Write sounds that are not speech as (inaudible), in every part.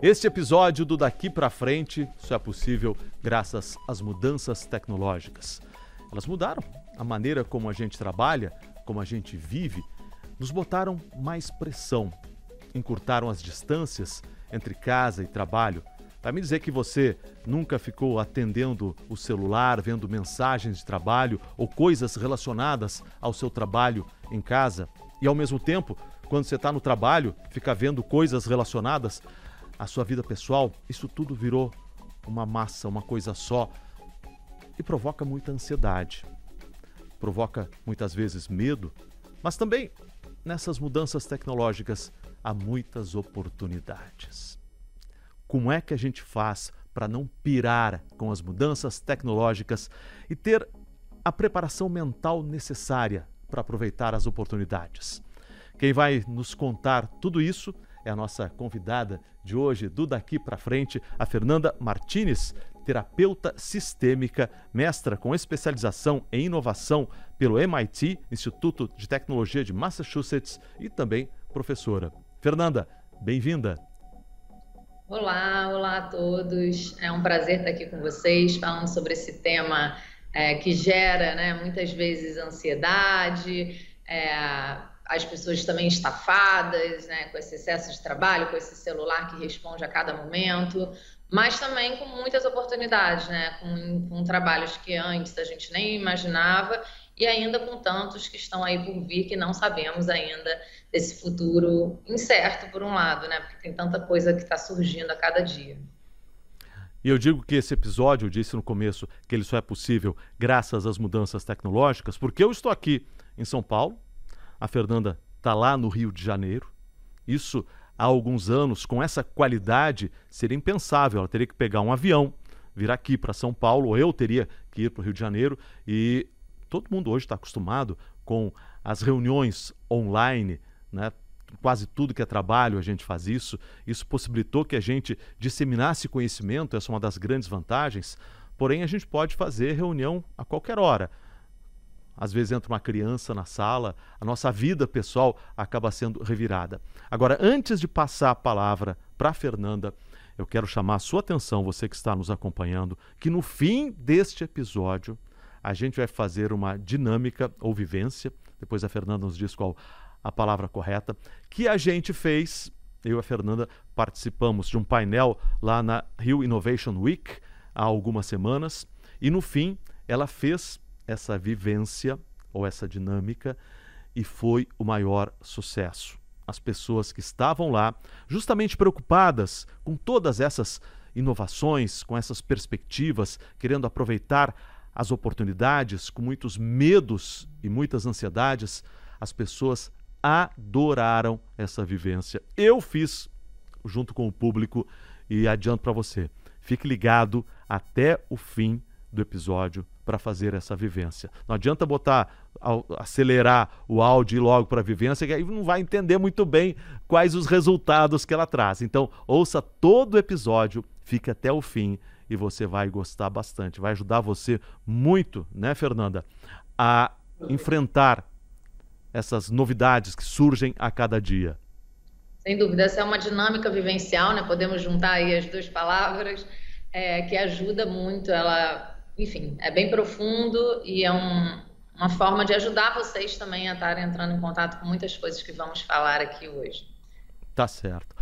Este episódio do Daqui para Frente só é possível graças às mudanças tecnológicas. Elas mudaram a maneira como a gente trabalha, como a gente vive, nos botaram mais pressão, encurtaram as distâncias entre casa e trabalho. Vai me dizer que você nunca ficou atendendo o celular, vendo mensagens de trabalho ou coisas relacionadas ao seu trabalho em casa e ao mesmo tempo, quando você está no trabalho, fica vendo coisas relacionadas a sua vida pessoal, isso tudo virou uma massa, uma coisa só e provoca muita ansiedade. Provoca muitas vezes medo, mas também nessas mudanças tecnológicas há muitas oportunidades. Como é que a gente faz para não pirar com as mudanças tecnológicas e ter a preparação mental necessária para aproveitar as oportunidades? Quem vai nos contar tudo isso é a nossa convidada de hoje, do Daqui para Frente, a Fernanda Martinez, terapeuta sistêmica, mestra com especialização em inovação pelo MIT, Instituto de Tecnologia de Massachusetts, e também professora. Fernanda, bem-vinda. Olá, olá a todos. É um prazer estar aqui com vocês falando sobre esse tema é, que gera né, muitas vezes ansiedade, é, as pessoas também estafadas, né, com esse excesso de trabalho, com esse celular que responde a cada momento, mas também com muitas oportunidades, né, com, com trabalhos que antes a gente nem imaginava e ainda com tantos que estão aí por vir que não sabemos ainda desse futuro incerto, por um lado, né, porque tem tanta coisa que está surgindo a cada dia. E eu digo que esse episódio, eu disse no começo que ele só é possível graças às mudanças tecnológicas, porque eu estou aqui em São Paulo, a Fernanda está lá no Rio de Janeiro. Isso há alguns anos, com essa qualidade, seria impensável. Ela teria que pegar um avião, vir aqui para São Paulo, ou eu teria que ir para o Rio de Janeiro. E todo mundo hoje está acostumado com as reuniões online, né? quase tudo que é trabalho a gente faz isso. Isso possibilitou que a gente disseminasse conhecimento, essa é uma das grandes vantagens. Porém, a gente pode fazer reunião a qualquer hora às vezes entra uma criança na sala, a nossa vida pessoal acaba sendo revirada. Agora, antes de passar a palavra para Fernanda, eu quero chamar a sua atenção, você que está nos acompanhando, que no fim deste episódio a gente vai fazer uma dinâmica ou vivência, depois a Fernanda nos diz qual a palavra correta, que a gente fez, eu e a Fernanda participamos de um painel lá na Rio Innovation Week há algumas semanas, e no fim ela fez essa vivência ou essa dinâmica e foi o maior sucesso. As pessoas que estavam lá, justamente preocupadas com todas essas inovações, com essas perspectivas, querendo aproveitar as oportunidades, com muitos medos e muitas ansiedades, as pessoas adoraram essa vivência. Eu fiz junto com o público e adianto para você. Fique ligado até o fim do episódio para fazer essa vivência. Não adianta botar, acelerar o áudio e logo para a vivência, que aí não vai entender muito bem quais os resultados que ela traz. Então, ouça todo o episódio, fique até o fim e você vai gostar bastante. Vai ajudar você muito, né, Fernanda, a enfrentar essas novidades que surgem a cada dia. Sem dúvida, essa é uma dinâmica vivencial, né? Podemos juntar aí as duas palavras, é, que ajuda muito. Ela enfim, é bem profundo e é um, uma forma de ajudar vocês também a estarem entrando em contato com muitas coisas que vamos falar aqui hoje. Tá certo.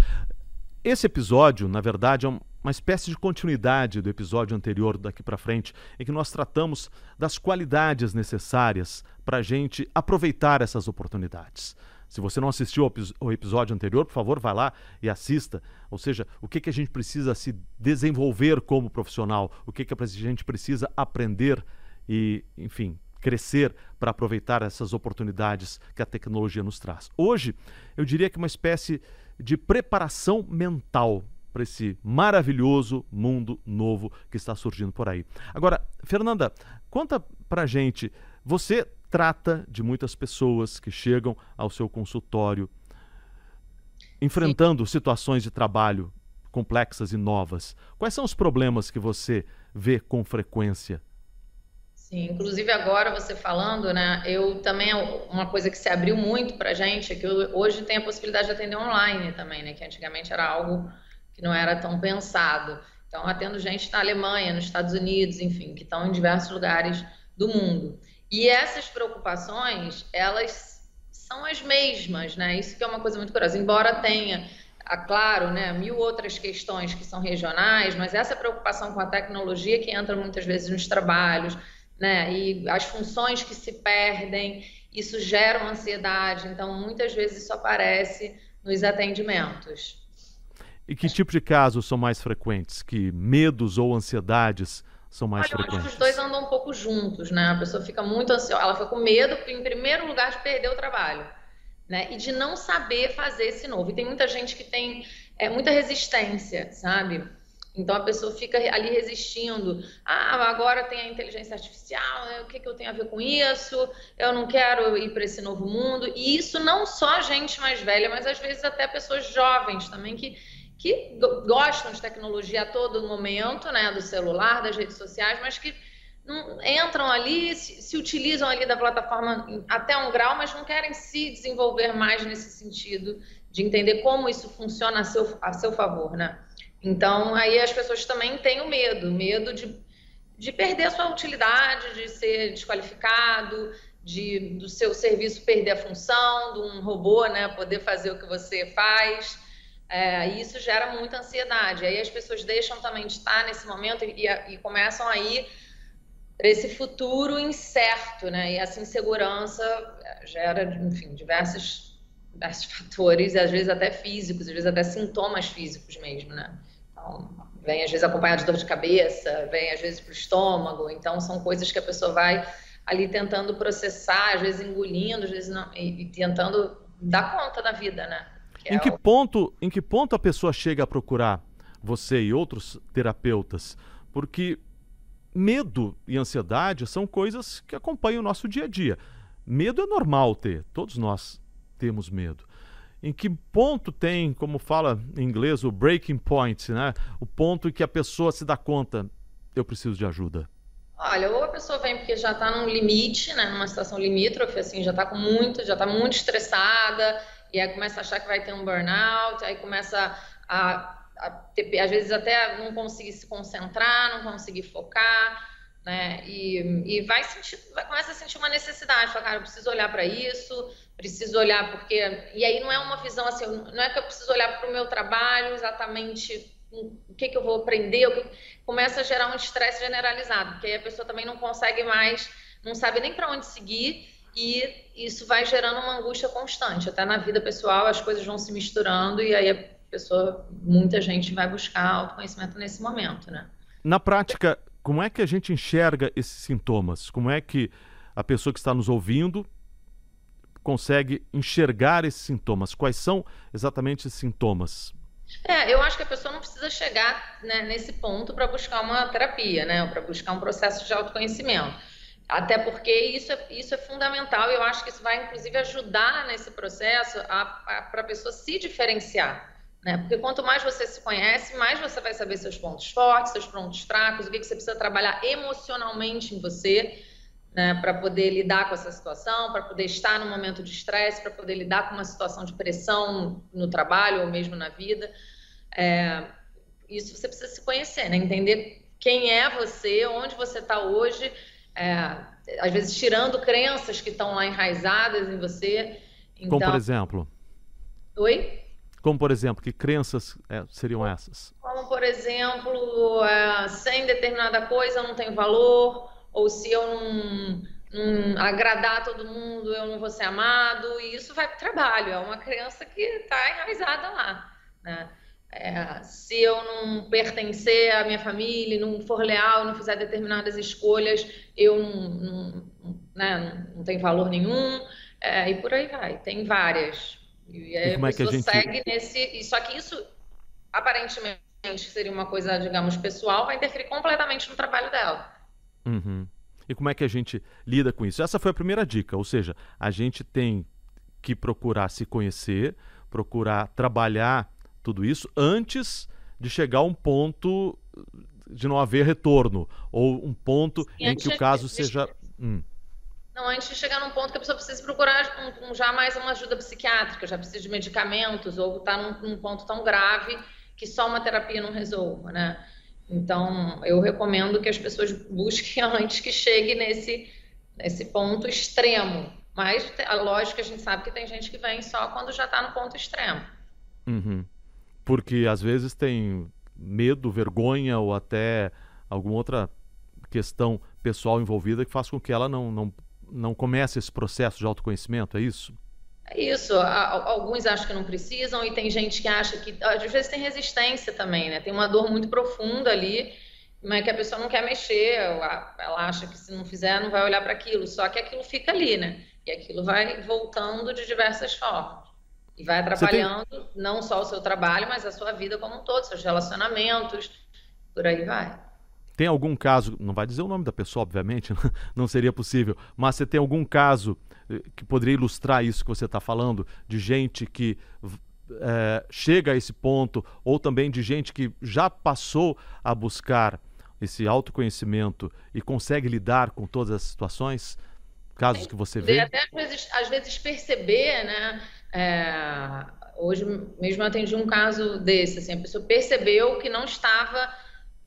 Esse episódio, na verdade, é uma espécie de continuidade do episódio anterior daqui para frente, em que nós tratamos das qualidades necessárias para a gente aproveitar essas oportunidades. Se você não assistiu ao episódio anterior, por favor, vá lá e assista. Ou seja, o que, que a gente precisa se desenvolver como profissional, o que, que a gente precisa aprender e, enfim, crescer para aproveitar essas oportunidades que a tecnologia nos traz. Hoje, eu diria que uma espécie de preparação mental para esse maravilhoso mundo novo que está surgindo por aí. Agora, Fernanda, conta para gente, você trata de muitas pessoas que chegam ao seu consultório enfrentando Sim. situações de trabalho complexas e novas. Quais são os problemas que você vê com frequência? Sim, inclusive agora você falando, né? Eu também uma coisa que se abriu muito para gente é que hoje tem a possibilidade de atender online também, né? Que antigamente era algo que não era tão pensado. Então atendo gente na Alemanha, nos Estados Unidos, enfim, que estão em diversos lugares do mundo. E essas preocupações, elas são as mesmas, né? Isso que é uma coisa muito curiosa. Embora tenha, claro, né, mil outras questões que são regionais, mas essa preocupação com a tecnologia que entra muitas vezes nos trabalhos, né? E as funções que se perdem, isso gera uma ansiedade. Então, muitas vezes isso aparece nos atendimentos. E que tipo de casos são mais frequentes? Que medos ou ansiedades são mais Olha, frequentes? Eu acho que os dois andam um pouco juntos, né? A pessoa fica muito ansiosa, ela fica com medo, em primeiro lugar, de perder o trabalho, né? E de não saber fazer esse novo. E tem muita gente que tem é, muita resistência, sabe? Então a pessoa fica ali resistindo. Ah, agora tem a inteligência artificial, né? o que, que eu tenho a ver com isso? Eu não quero ir para esse novo mundo. E isso não só gente mais velha, mas às vezes até pessoas jovens também que que gostam de tecnologia a todo momento, né, do celular, das redes sociais, mas que não, entram ali, se, se, utilizam ali da plataforma até um grau, mas não querem se desenvolver mais nesse sentido de entender como isso funciona a seu, a seu favor, né? Então, aí as pessoas também têm o medo, medo de, de perder a sua utilidade, de ser desqualificado, de do seu serviço perder a função, de um robô, né, poder fazer o que você faz. É, e isso gera muita ansiedade. Aí as pessoas deixam também de estar nesse momento e, e começam a ir para esse futuro incerto, né? E essa insegurança é, gera, enfim, diversos, diversos (laughs) fatores, às vezes até físicos, às vezes até sintomas físicos mesmo, né? Então, vem às vezes acompanhado de dor de cabeça, vem às vezes para o estômago. Então, são coisas que a pessoa vai ali tentando processar, às vezes engolindo, às vezes não, e, e tentando dar conta da vida, né? Em, é que ponto, em que ponto a pessoa chega a procurar você e outros terapeutas? Porque medo e ansiedade são coisas que acompanham o nosso dia a dia. Medo é normal ter, todos nós temos medo. Em que ponto tem, como fala em inglês, o breaking point, né? O ponto em que a pessoa se dá conta, eu preciso de ajuda. Olha, ou a pessoa vem porque já está num limite, né, numa situação limítrofe, assim, já está com muito, já está muito estressada, e aí começa a achar que vai ter um burnout, aí começa a, a ter, às vezes até não conseguir se concentrar, não conseguir focar, né? E, e vai sentir, vai, começa a sentir uma necessidade, fala, cara, eu preciso olhar para isso, preciso olhar porque e aí não é uma visão assim, não é que eu preciso olhar para o meu trabalho exatamente o que, que eu vou aprender, que... começa a gerar um estresse generalizado, porque aí a pessoa também não consegue mais, não sabe nem para onde seguir e isso vai gerando uma angústia constante. Até na vida pessoal as coisas vão se misturando e aí a pessoa, muita gente vai buscar autoconhecimento nesse momento, né? Na prática, como é que a gente enxerga esses sintomas? Como é que a pessoa que está nos ouvindo consegue enxergar esses sintomas? Quais são exatamente esses sintomas? É, eu acho que a pessoa não precisa chegar né, nesse ponto para buscar uma terapia, né? Para buscar um processo de autoconhecimento até porque isso é, isso é fundamental e eu acho que isso vai, inclusive, ajudar nesse processo para a pessoa se diferenciar. Né? Porque quanto mais você se conhece, mais você vai saber seus pontos fortes, seus pontos fracos, o que, que você precisa trabalhar emocionalmente em você né? para poder lidar com essa situação, para poder estar no momento de estresse, para poder lidar com uma situação de pressão no trabalho ou mesmo na vida. É, isso você precisa se conhecer, né? entender quem é você, onde você está hoje é, às vezes tirando crenças que estão lá enraizadas em você. Então... Como por então exemplo? Oi? Como por exemplo, que crenças é, seriam essas? Como por exemplo, é, sem determinada coisa eu não tenho valor, ou se eu não, não agradar todo mundo eu não vou ser amado, e isso vai para o trabalho, é uma crença que está enraizada lá. Né? É, se eu não pertencer à minha família, não for leal, não fizer determinadas escolhas, eu não, não, né, não tenho valor nenhum, é, e por aí vai. Tem várias. E, aí e como é que a gente... segue nesse. Só que isso, aparentemente, seria uma coisa, digamos, pessoal, vai interferir completamente no trabalho dela. Uhum. E como é que a gente lida com isso? Essa foi a primeira dica, ou seja, a gente tem que procurar se conhecer, procurar trabalhar tudo isso antes de chegar a um ponto de não haver retorno, ou um ponto Sim, em que o caso seja. Hum. Não, antes de chegar num ponto que a pessoa precisa procurar um, um, já mais uma ajuda psiquiátrica, já precisa de medicamentos, ou está num, num, ponto tão grave que só uma terapia não resolva, né? Então, eu recomendo que as pessoas busquem (laughs) antes que chegue nesse, nesse ponto extremo. Mas, lógico a gente sabe que tem gente que vem só quando já está no ponto extremo. Uhum. Porque às vezes tem medo, vergonha ou até alguma outra questão pessoal envolvida que faz com que ela não, não, não comece esse processo de autoconhecimento, é isso? É isso. Alguns acham que não precisam e tem gente que acha que. Às vezes tem resistência também, né? Tem uma dor muito profunda ali, mas que a pessoa não quer mexer. Ela acha que se não fizer, não vai olhar para aquilo. Só que aquilo fica ali, né? E aquilo vai voltando de diversas formas. E vai atrapalhando tem... não só o seu trabalho, mas a sua vida como um todo, seus relacionamentos, por aí vai. Tem algum caso, não vai dizer o nome da pessoa, obviamente, (laughs) não seria possível, mas você tem algum caso eh, que poderia ilustrar isso que você está falando, de gente que é, chega a esse ponto, ou também de gente que já passou a buscar esse autoconhecimento e consegue lidar com todas as situações? Casos que você vê? Até às vezes, às vezes perceber, né? É, hoje mesmo eu atendi um caso desse, assim, a pessoa percebeu que não estava,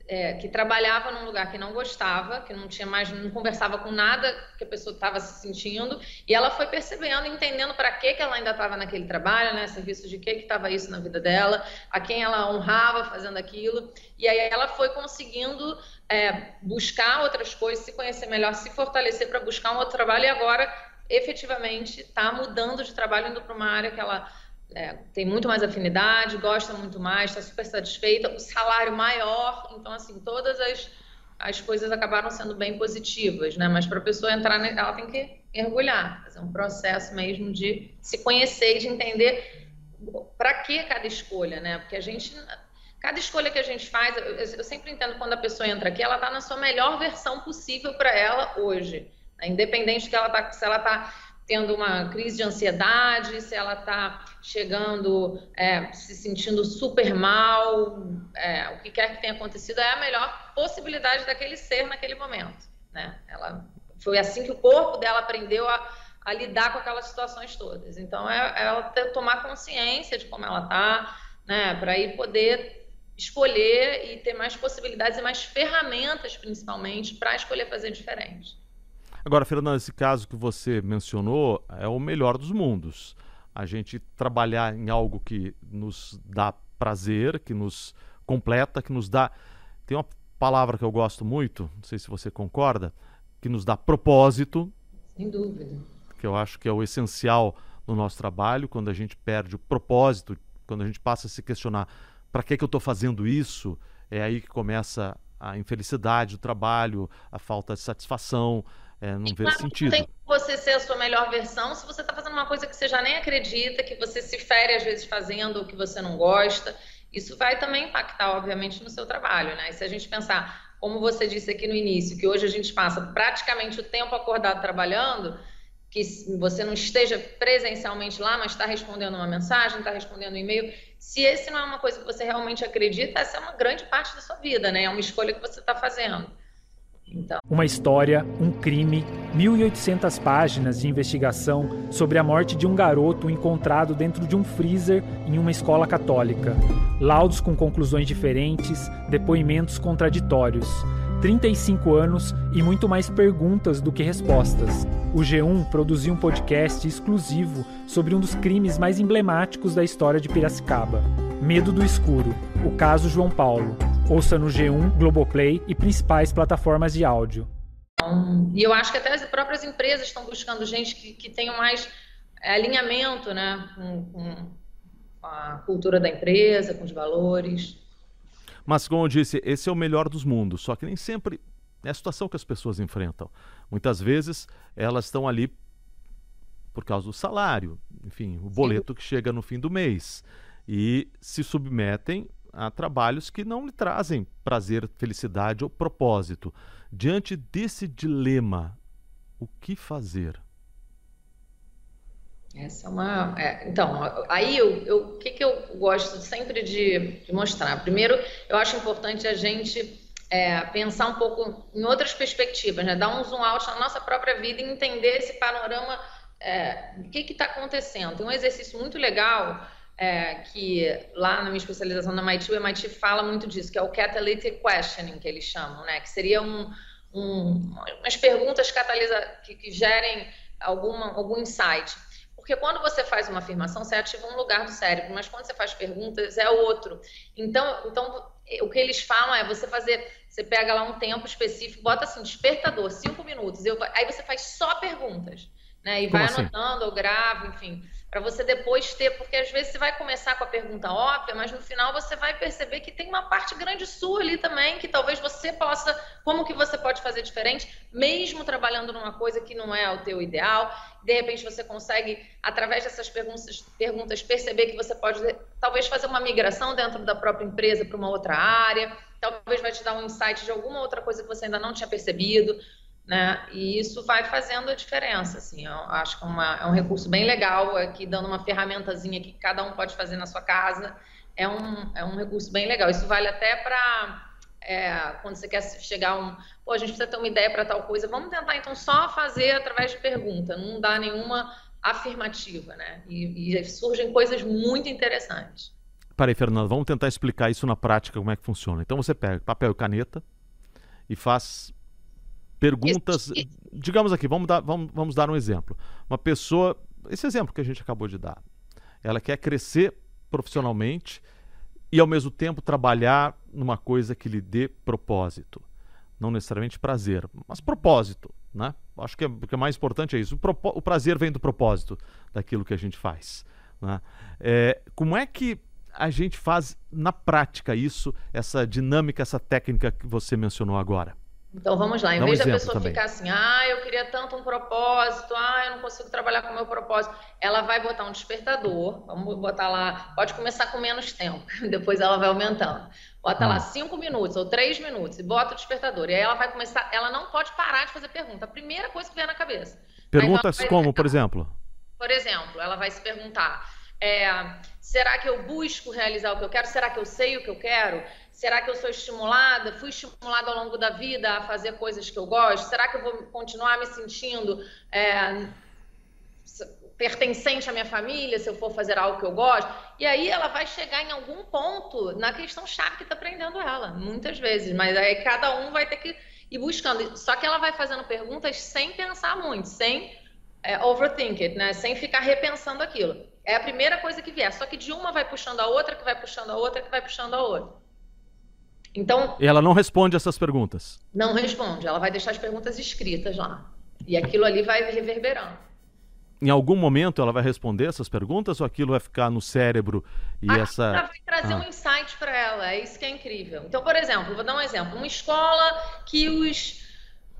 é, que trabalhava num lugar que não gostava, que não tinha mais, não conversava com nada que a pessoa estava se sentindo, e ela foi percebendo, entendendo para que que ela ainda estava naquele trabalho, né, serviço de que que estava isso na vida dela, a quem ela honrava fazendo aquilo, e aí ela foi conseguindo é, buscar outras coisas, se conhecer melhor, se fortalecer para buscar um outro trabalho, e agora efetivamente está mudando de trabalho, indo para uma área que ela é, tem muito mais afinidade, gosta muito mais, está super satisfeita, o salário maior, então assim, todas as, as coisas acabaram sendo bem positivas, né? Mas para a pessoa entrar, ela tem que mergulhar, fazer um processo mesmo de se conhecer e de entender para que cada escolha, né? Porque a gente cada escolha que a gente faz, eu, eu sempre entendo quando a pessoa entra aqui, ela está na sua melhor versão possível para ela hoje. Né? Independente ela tá, se ela está tendo uma crise de ansiedade, se ela está chegando, é, se sentindo super mal, é, o que quer que tenha acontecido, é a melhor possibilidade daquele ser naquele momento. Né? Ela, foi assim que o corpo dela aprendeu a, a lidar com aquelas situações todas. Então, é, é ela ter, tomar consciência de como ela está, né, para ir poder escolher e ter mais possibilidades e mais ferramentas, principalmente, para escolher fazer diferente. Agora, Fernanda, esse caso que você mencionou é o melhor dos mundos. A gente trabalhar em algo que nos dá prazer, que nos completa, que nos dá. Tem uma palavra que eu gosto muito, não sei se você concorda, que nos dá propósito. Sem dúvida. Que eu acho que é o essencial no nosso trabalho, quando a gente perde o propósito, quando a gente passa a se questionar para que, que eu estou fazendo isso, é aí que começa a infelicidade do trabalho, a falta de satisfação, é, não vê sentido. Não tem você ser a sua melhor versão se você está fazendo uma coisa que você já nem acredita, que você se fere às vezes fazendo ou que você não gosta. Isso vai também impactar, obviamente, no seu trabalho, né? E se a gente pensar, como você disse aqui no início, que hoje a gente passa praticamente o tempo acordado trabalhando, que você não esteja presencialmente lá, mas está respondendo uma mensagem, está respondendo um e-mail. Se esse não é uma coisa que você realmente acredita, essa é uma grande parte da sua vida, né? É uma escolha que você está fazendo. Então... Uma história, um crime, 1.800 páginas de investigação sobre a morte de um garoto encontrado dentro de um freezer em uma escola católica. Laudos com conclusões diferentes, depoimentos contraditórios. 35 anos e muito mais perguntas do que respostas. O G1 produziu um podcast exclusivo sobre um dos crimes mais emblemáticos da história de Piracicaba. Medo do Escuro, o caso João Paulo. Ouça no G1, Globoplay e principais plataformas de áudio. E eu acho que até as próprias empresas estão buscando gente que, que tenha mais é, alinhamento né, com, com a cultura da empresa, com os valores. Mas, como eu disse, esse é o melhor dos mundos, só que nem sempre é a situação que as pessoas enfrentam. Muitas vezes elas estão ali por causa do salário, enfim, o boleto Sim. que chega no fim do mês, e se submetem a trabalhos que não lhe trazem prazer, felicidade ou propósito. Diante desse dilema, o que fazer? Essa é uma. É, então, aí eu, o que, que eu gosto sempre de, de mostrar? Primeiro, eu acho importante a gente é, pensar um pouco em outras perspectivas, né? dar um zoom out na nossa própria vida e entender esse panorama é, do que está acontecendo. Tem um exercício muito legal é, que lá na minha especialização na MIT, o MIT fala muito disso, que é o catalytic questioning, que eles chamam, né? que seria um, um, umas perguntas catalisa, que, que gerem alguma, algum insight. Porque quando você faz uma afirmação, você ativa um lugar do cérebro, mas quando você faz perguntas, é outro. Então, então o que eles falam é você fazer, você pega lá um tempo específico, bota assim, despertador, cinco minutos, eu, aí você faz só perguntas né? E Como vai assim? anotando ou grava, enfim, para você depois ter, porque às vezes você vai começar com a pergunta óbvia, mas no final você vai perceber que tem uma parte grande sua ali também, que talvez você possa, como que você pode fazer diferente, mesmo trabalhando numa coisa que não é o teu ideal. De repente você consegue, através dessas perguntas, perguntas perceber que você pode talvez fazer uma migração dentro da própria empresa para uma outra área, talvez vai te dar um insight de alguma outra coisa que você ainda não tinha percebido né? E isso vai fazendo a diferença, assim. Eu acho que é, uma, é um recurso bem legal aqui, dando uma ferramentazinha que cada um pode fazer na sua casa. É um, é um recurso bem legal. Isso vale até para é, quando você quer chegar a um. Pô, a gente precisa ter uma ideia para tal coisa. Vamos tentar, então, só fazer através de pergunta, não dá nenhuma afirmativa, né? E, e surgem coisas muito interessantes. Peraí, Fernando, vamos tentar explicar isso na prática, como é que funciona. Então você pega papel e caneta e faz perguntas. Digamos aqui, vamos dar, vamos, vamos dar um exemplo. Uma pessoa, esse exemplo que a gente acabou de dar, ela quer crescer profissionalmente e ao mesmo tempo trabalhar numa coisa que lhe dê propósito. Não necessariamente prazer, mas propósito. Né? Acho que é, o que é mais importante é isso. O, o, prazer vem do propósito daquilo que a gente faz. Né? É, como é que a gente faz na prática isso, essa dinâmica, essa técnica que você mencionou agora? Então vamos lá, em Dá vez um da pessoa também. ficar assim, ah, eu queria tanto um propósito, ah, eu não consigo trabalhar com o meu propósito, ela vai botar um despertador, vamos botar lá, pode começar com menos tempo, (laughs) depois ela vai aumentando. Bota lá hum. cinco minutos ou três minutos e bota o despertador. E aí ela vai começar, ela não pode parar de fazer pergunta. A primeira coisa que vier na cabeça. Perguntas como, por exemplo? Por exemplo, ela vai se perguntar: é, será que eu busco realizar o que eu quero? Será que eu sei o que eu quero? Será que eu sou estimulada? Fui estimulada ao longo da vida a fazer coisas que eu gosto? Será que eu vou continuar me sentindo é, pertencente à minha família se eu for fazer algo que eu gosto? E aí ela vai chegar em algum ponto na questão chave que está prendendo ela, muitas vezes. Mas aí cada um vai ter que ir buscando. Só que ela vai fazendo perguntas sem pensar muito, sem é, overthink it, né? Sem ficar repensando aquilo. É a primeira coisa que vier. Só que de uma vai puxando a outra, que vai puxando a outra, que vai puxando a outra. Então. E ela não responde essas perguntas? Não responde. Ela vai deixar as perguntas escritas lá. E aquilo ali vai reverberando. Em algum momento ela vai responder essas perguntas ou aquilo vai ficar no cérebro e ah, essa. Ela vai trazer ah. um insight para ela. É isso que é incrível. Então, por exemplo, vou dar um exemplo. Uma escola que os,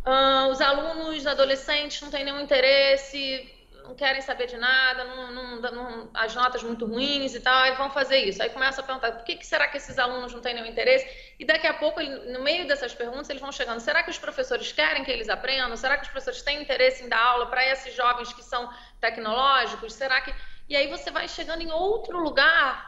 uh, os alunos adolescentes não têm nenhum interesse não querem saber de nada, não, não, não, as notas muito ruins e tal, e vão fazer isso. Aí começa a perguntar, por que, que será que esses alunos não têm nenhum interesse? E daqui a pouco, no meio dessas perguntas, eles vão chegando, será que os professores querem que eles aprendam? Será que os professores têm interesse em dar aula para esses jovens que são tecnológicos? Será que... E aí você vai chegando em outro lugar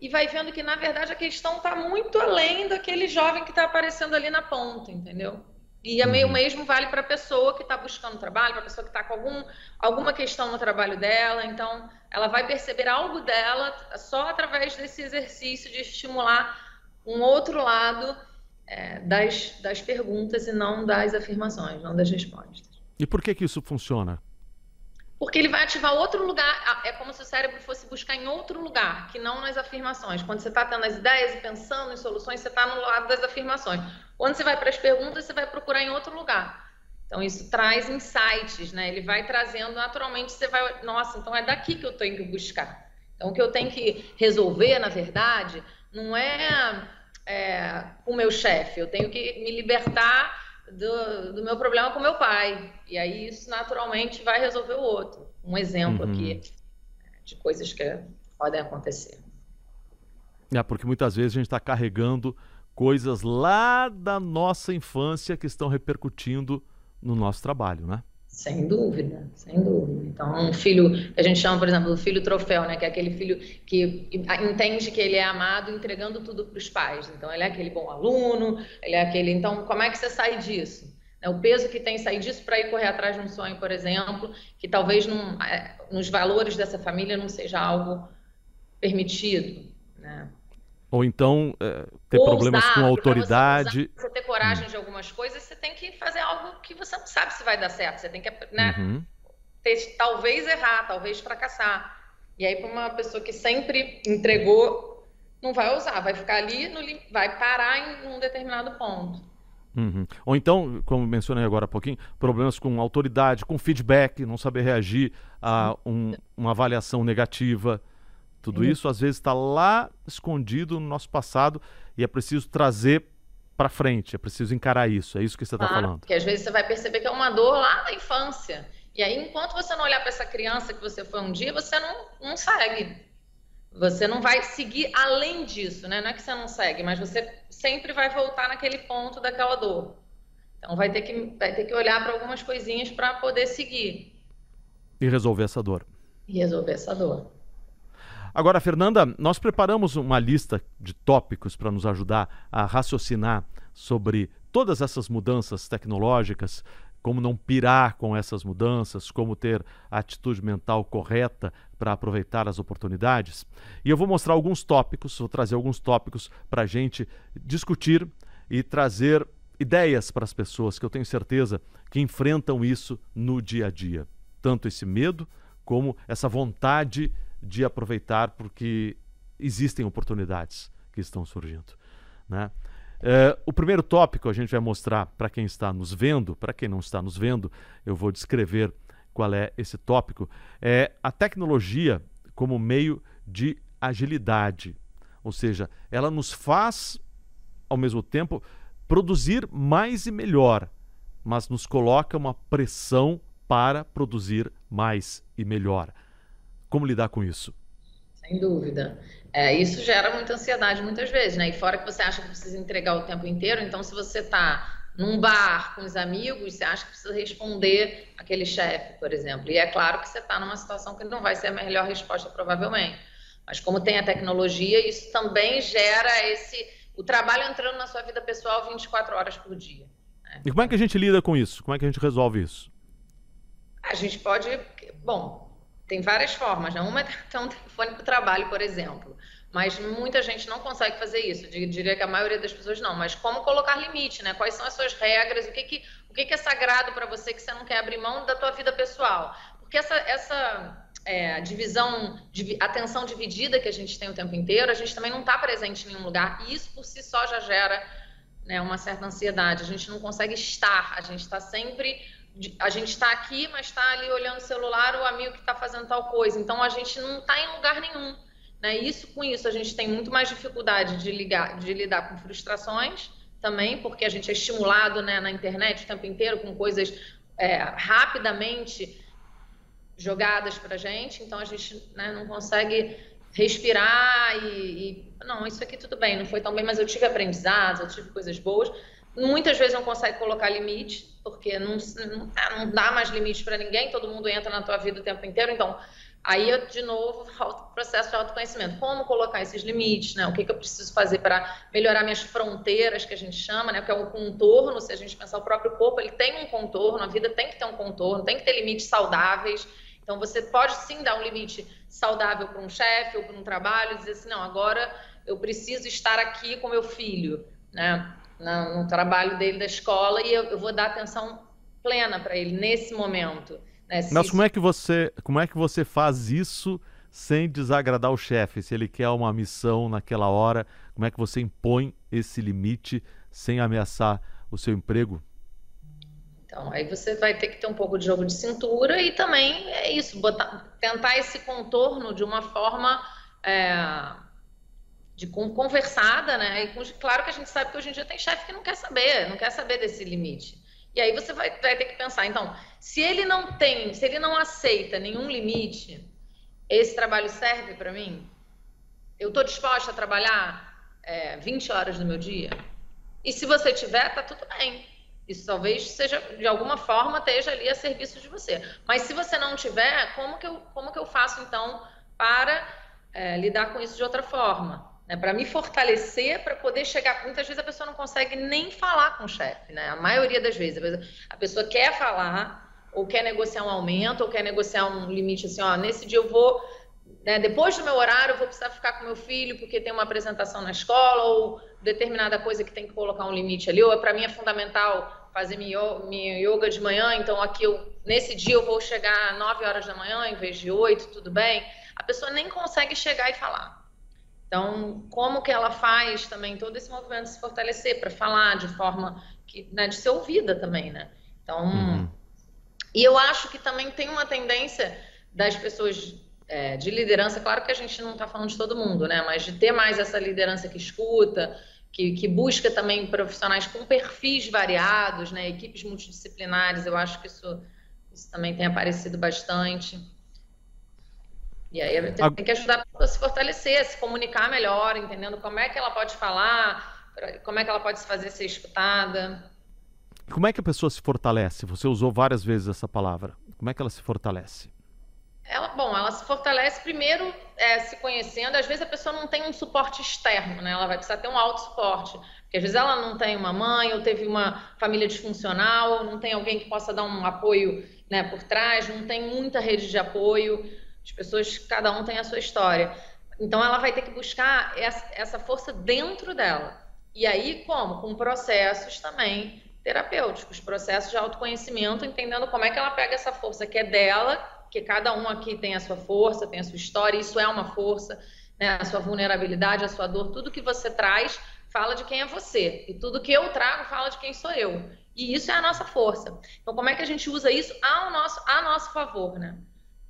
e vai vendo que, na verdade, a questão está muito além daquele jovem que está aparecendo ali na ponta, entendeu? E é meio uhum. mesmo vale para a pessoa que está buscando trabalho, para a pessoa que está com algum, alguma questão no trabalho dela. Então, ela vai perceber algo dela só através desse exercício de estimular um outro lado é, das, das perguntas e não das afirmações, não das respostas. E por que, que isso funciona? Porque ele vai ativar outro lugar, é como se o cérebro fosse buscar em outro lugar, que não nas afirmações. Quando você está tendo as ideias e pensando em soluções, você está no lado das afirmações. Quando você vai para as perguntas, você vai procurar em outro lugar. Então, isso traz insights, né? Ele vai trazendo naturalmente, você vai, nossa, então é daqui que eu tenho que buscar. Então, o que eu tenho que resolver, na verdade, não é, é o meu chefe, eu tenho que me libertar do, do meu problema com meu pai. E aí isso naturalmente vai resolver o outro. Um exemplo uhum. aqui de coisas que podem acontecer. É, porque muitas vezes a gente está carregando coisas lá da nossa infância que estão repercutindo no nosso trabalho, né? Sem dúvida, sem dúvida. Então, um filho, a gente chama, por exemplo, do filho troféu, né? Que é aquele filho que entende que ele é amado entregando tudo para os pais. Então, ele é aquele bom aluno, ele é aquele. Então, como é que você sai disso? É o peso que tem sair disso para ir correr atrás de um sonho, por exemplo, que talvez num, é, nos valores dessa família não seja algo permitido, né? Ou então é, ter Ou problemas usar, com a autoridade. Você, você, ter coragem hum. de algumas coisas, você tem que fazer algo que você não sabe se vai dar certo. Você tem que né, uhum. ter, talvez errar, talvez fracassar. E aí, para uma pessoa que sempre entregou, não vai usar, vai ficar ali, no, vai parar em um determinado ponto. Uhum. Ou então, como mencionei agora há pouquinho, problemas com autoridade, com feedback, não saber reagir a um, uma avaliação negativa. Tudo uhum. isso às vezes está lá escondido no nosso passado e é preciso trazer para frente, é preciso encarar isso. É isso que você está claro, falando. Porque às vezes você vai perceber que é uma dor lá na infância. E aí, enquanto você não olhar para essa criança que você foi um dia, você não, não segue. Você não vai seguir além disso, né? Não é que você não segue, mas você sempre vai voltar naquele ponto daquela dor. Então vai ter que, vai ter que olhar para algumas coisinhas para poder seguir. E resolver essa dor. E resolver essa dor. Agora, Fernanda, nós preparamos uma lista de tópicos para nos ajudar a raciocinar sobre todas essas mudanças tecnológicas como não pirar com essas mudanças, como ter a atitude mental correta para aproveitar as oportunidades. E eu vou mostrar alguns tópicos, vou trazer alguns tópicos para a gente discutir e trazer ideias para as pessoas que eu tenho certeza que enfrentam isso no dia a dia. Tanto esse medo como essa vontade de aproveitar, porque existem oportunidades que estão surgindo. Né? Uh, o primeiro tópico a gente vai mostrar para quem está nos vendo, para quem não está nos vendo, eu vou descrever qual é esse tópico. É a tecnologia como meio de agilidade, ou seja, ela nos faz, ao mesmo tempo, produzir mais e melhor, mas nos coloca uma pressão para produzir mais e melhor. Como lidar com isso? Sem dúvida. É, isso gera muita ansiedade muitas vezes, né? E fora que você acha que precisa entregar o tempo inteiro, então se você está num bar com os amigos, você acha que precisa responder aquele chefe, por exemplo. E é claro que você está numa situação que não vai ser a melhor resposta, provavelmente. Mas como tem a tecnologia, isso também gera esse o trabalho entrando na sua vida pessoal 24 horas por dia. Né? E como é que a gente lida com isso? Como é que a gente resolve isso? A gente pode, bom, tem várias formas, né? Uma é (laughs) ter um telefone para o trabalho, por exemplo. Mas muita gente não consegue fazer isso. Diria que a maioria das pessoas não. Mas como colocar limite, né? Quais são as suas regras? O que, que, o que, que é sagrado para você que você não quer abrir mão da tua vida pessoal? Porque essa, essa é, divisão, atenção dividida que a gente tem o tempo inteiro, a gente também não está presente em nenhum lugar. E isso por si só já gera né, uma certa ansiedade. A gente não consegue estar. A gente está sempre a gente está aqui, mas está ali olhando o celular, o amigo que está fazendo tal coisa. Então a gente não está em lugar nenhum. Né? Isso com isso a gente tem muito mais dificuldade de, ligar, de lidar com frustrações também, porque a gente é estimulado né, na internet o tempo inteiro com coisas é, rapidamente jogadas para gente. Então a gente né, não consegue respirar e, e, não, isso aqui tudo bem, não foi tão bem, mas eu tive aprendizados, eu tive coisas boas. Muitas vezes não consegue colocar limite, porque não, não, não dá mais limite para ninguém, todo mundo entra na tua vida o tempo inteiro. Então, aí eu, de novo, (laughs) o processo de autoconhecimento. Como colocar esses limites, né? O que, que eu preciso fazer para melhorar minhas fronteiras, que a gente chama, né? Que é o contorno, se a gente pensar o próprio corpo, ele tem um contorno, a vida tem que ter um contorno, tem que ter limites saudáveis. Então, você pode sim dar um limite saudável para um chefe ou para um trabalho, dizer assim, não, agora eu preciso estar aqui com meu filho, né? No, no trabalho dele da escola e eu, eu vou dar atenção plena para ele nesse momento. Né? Mas como é que você como é que você faz isso sem desagradar o chefe? Se ele quer uma missão naquela hora, como é que você impõe esse limite sem ameaçar o seu emprego? Então, aí você vai ter que ter um pouco de jogo de cintura e também é isso, botar, tentar esse contorno de uma forma é, de conversada, né? E claro que a gente sabe que hoje em dia tem chefe que não quer saber, não quer saber desse limite. E aí você vai, vai ter que pensar, então, se ele não tem, se ele não aceita nenhum limite, esse trabalho serve para mim? Eu estou disposta a trabalhar é, 20 horas no meu dia? E se você tiver, tá tudo bem. Isso talvez seja, de alguma forma, esteja ali a serviço de você. Mas se você não tiver, como que eu, como que eu faço, então, para é, lidar com isso de outra forma? Né? Para me fortalecer, para poder chegar. Muitas vezes a pessoa não consegue nem falar com o chefe, né? A maioria das vezes. A pessoa quer falar, ou quer negociar um aumento, ou quer negociar um limite assim, ó, nesse dia eu vou né, depois do meu horário, eu vou precisar ficar com meu filho porque tem uma apresentação na escola ou determinada coisa que tem que colocar um limite ali. Ou para mim é fundamental fazer minha yoga de manhã, então aqui eu, nesse dia eu vou chegar às 9 horas da manhã em vez de 8, tudo bem? A pessoa nem consegue chegar e falar. Então, como que ela faz também todo esse movimento se fortalecer para falar de forma que, né, de ser ouvida também, né? Então, uhum. e eu acho que também tem uma tendência das pessoas é, de liderança, claro que a gente não está falando de todo mundo, né? Mas de ter mais essa liderança que escuta, que, que, busca também profissionais com perfis variados, né? Equipes multidisciplinares, eu acho que isso, isso também tem aparecido bastante. E aí tem, tem que ajudar a pessoa a se fortalecer, a se comunicar melhor, entendendo como é que ela pode falar, como é que ela pode se fazer ser escutada. Como é que a pessoa se fortalece? Você usou várias vezes essa palavra. Como é que ela se fortalece? Ela, bom, ela se fortalece primeiro é, se conhecendo. Às vezes a pessoa não tem um suporte externo, né? Ela vai precisar ter um alto suporte. Porque às vezes ela não tem uma mãe, ou teve uma família disfuncional, ou não tem alguém que possa dar um apoio né, por trás, não tem muita rede de apoio. As pessoas, cada um tem a sua história. Então ela vai ter que buscar essa, força dentro dela. E aí, como? Com processos também terapêuticos, processos de autoconhecimento, entendendo como é que ela pega essa força que é dela porque cada um aqui tem a sua força, tem a sua história, isso é uma força, né? a sua vulnerabilidade, a sua dor, tudo que você traz fala de quem é você, e tudo que eu trago fala de quem sou eu. E isso é a nossa força. Então, como é que a gente usa isso ao nosso, a nosso favor, né?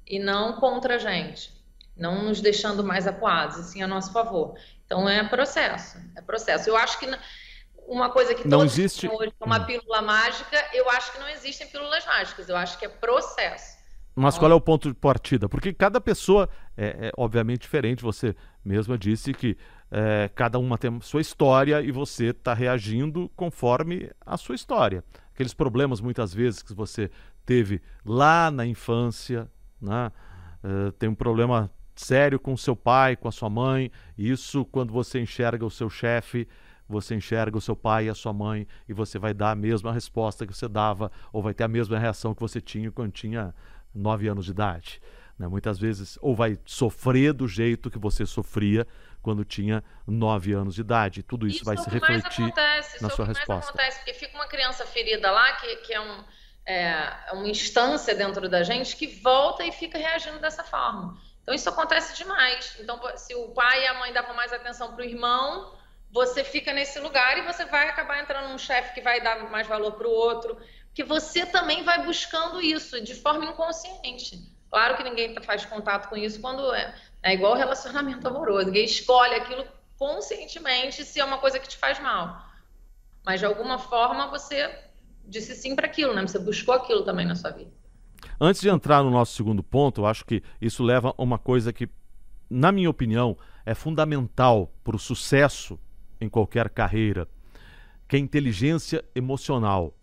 E não contra a gente. Não nos deixando mais acuados, e sim a nosso favor. Então, é processo. É processo. Eu acho que uma coisa que não existe hoje é uma hum. pílula mágica, eu acho que não existem pílulas mágicas. Eu acho que é processo. Mas qual é o ponto de partida? Porque cada pessoa é, é obviamente diferente. Você mesma disse que é, cada uma tem sua história e você está reagindo conforme a sua história. Aqueles problemas muitas vezes que você teve lá na infância, né? É, tem um problema sério com seu pai, com a sua mãe. Isso quando você enxerga o seu chefe, você enxerga o seu pai e a sua mãe e você vai dar a mesma resposta que você dava ou vai ter a mesma reação que você tinha quando tinha nove anos de idade. Né? Muitas vezes, ou vai sofrer do jeito que você sofria quando tinha nove anos de idade. Tudo isso, isso vai é se refletir acontece, na sua resposta. acontece, porque fica uma criança ferida lá, que, que é, um, é uma instância dentro da gente, que volta e fica reagindo dessa forma. Então, isso acontece demais. Então, se o pai e a mãe davam mais atenção para o irmão, você fica nesse lugar e você vai acabar entrando num chefe que vai dar mais valor para o outro, que você também vai buscando isso de forma inconsciente. Claro que ninguém faz contato com isso quando é, é igual relacionamento amoroso. Ninguém escolhe aquilo conscientemente se é uma coisa que te faz mal. Mas de alguma forma você disse sim para aquilo, né? Você buscou aquilo também na sua vida. Antes de entrar no nosso segundo ponto, eu acho que isso leva a uma coisa que, na minha opinião, é fundamental para o sucesso em qualquer carreira, que é a inteligência emocional.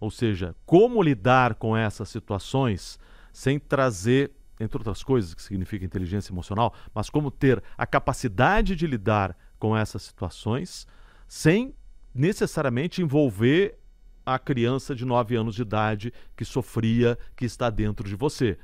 Ou seja, como lidar com essas situações sem trazer, entre outras coisas, que significa inteligência emocional, mas como ter a capacidade de lidar com essas situações sem necessariamente envolver a criança de 9 anos de idade que sofria, que está dentro de você.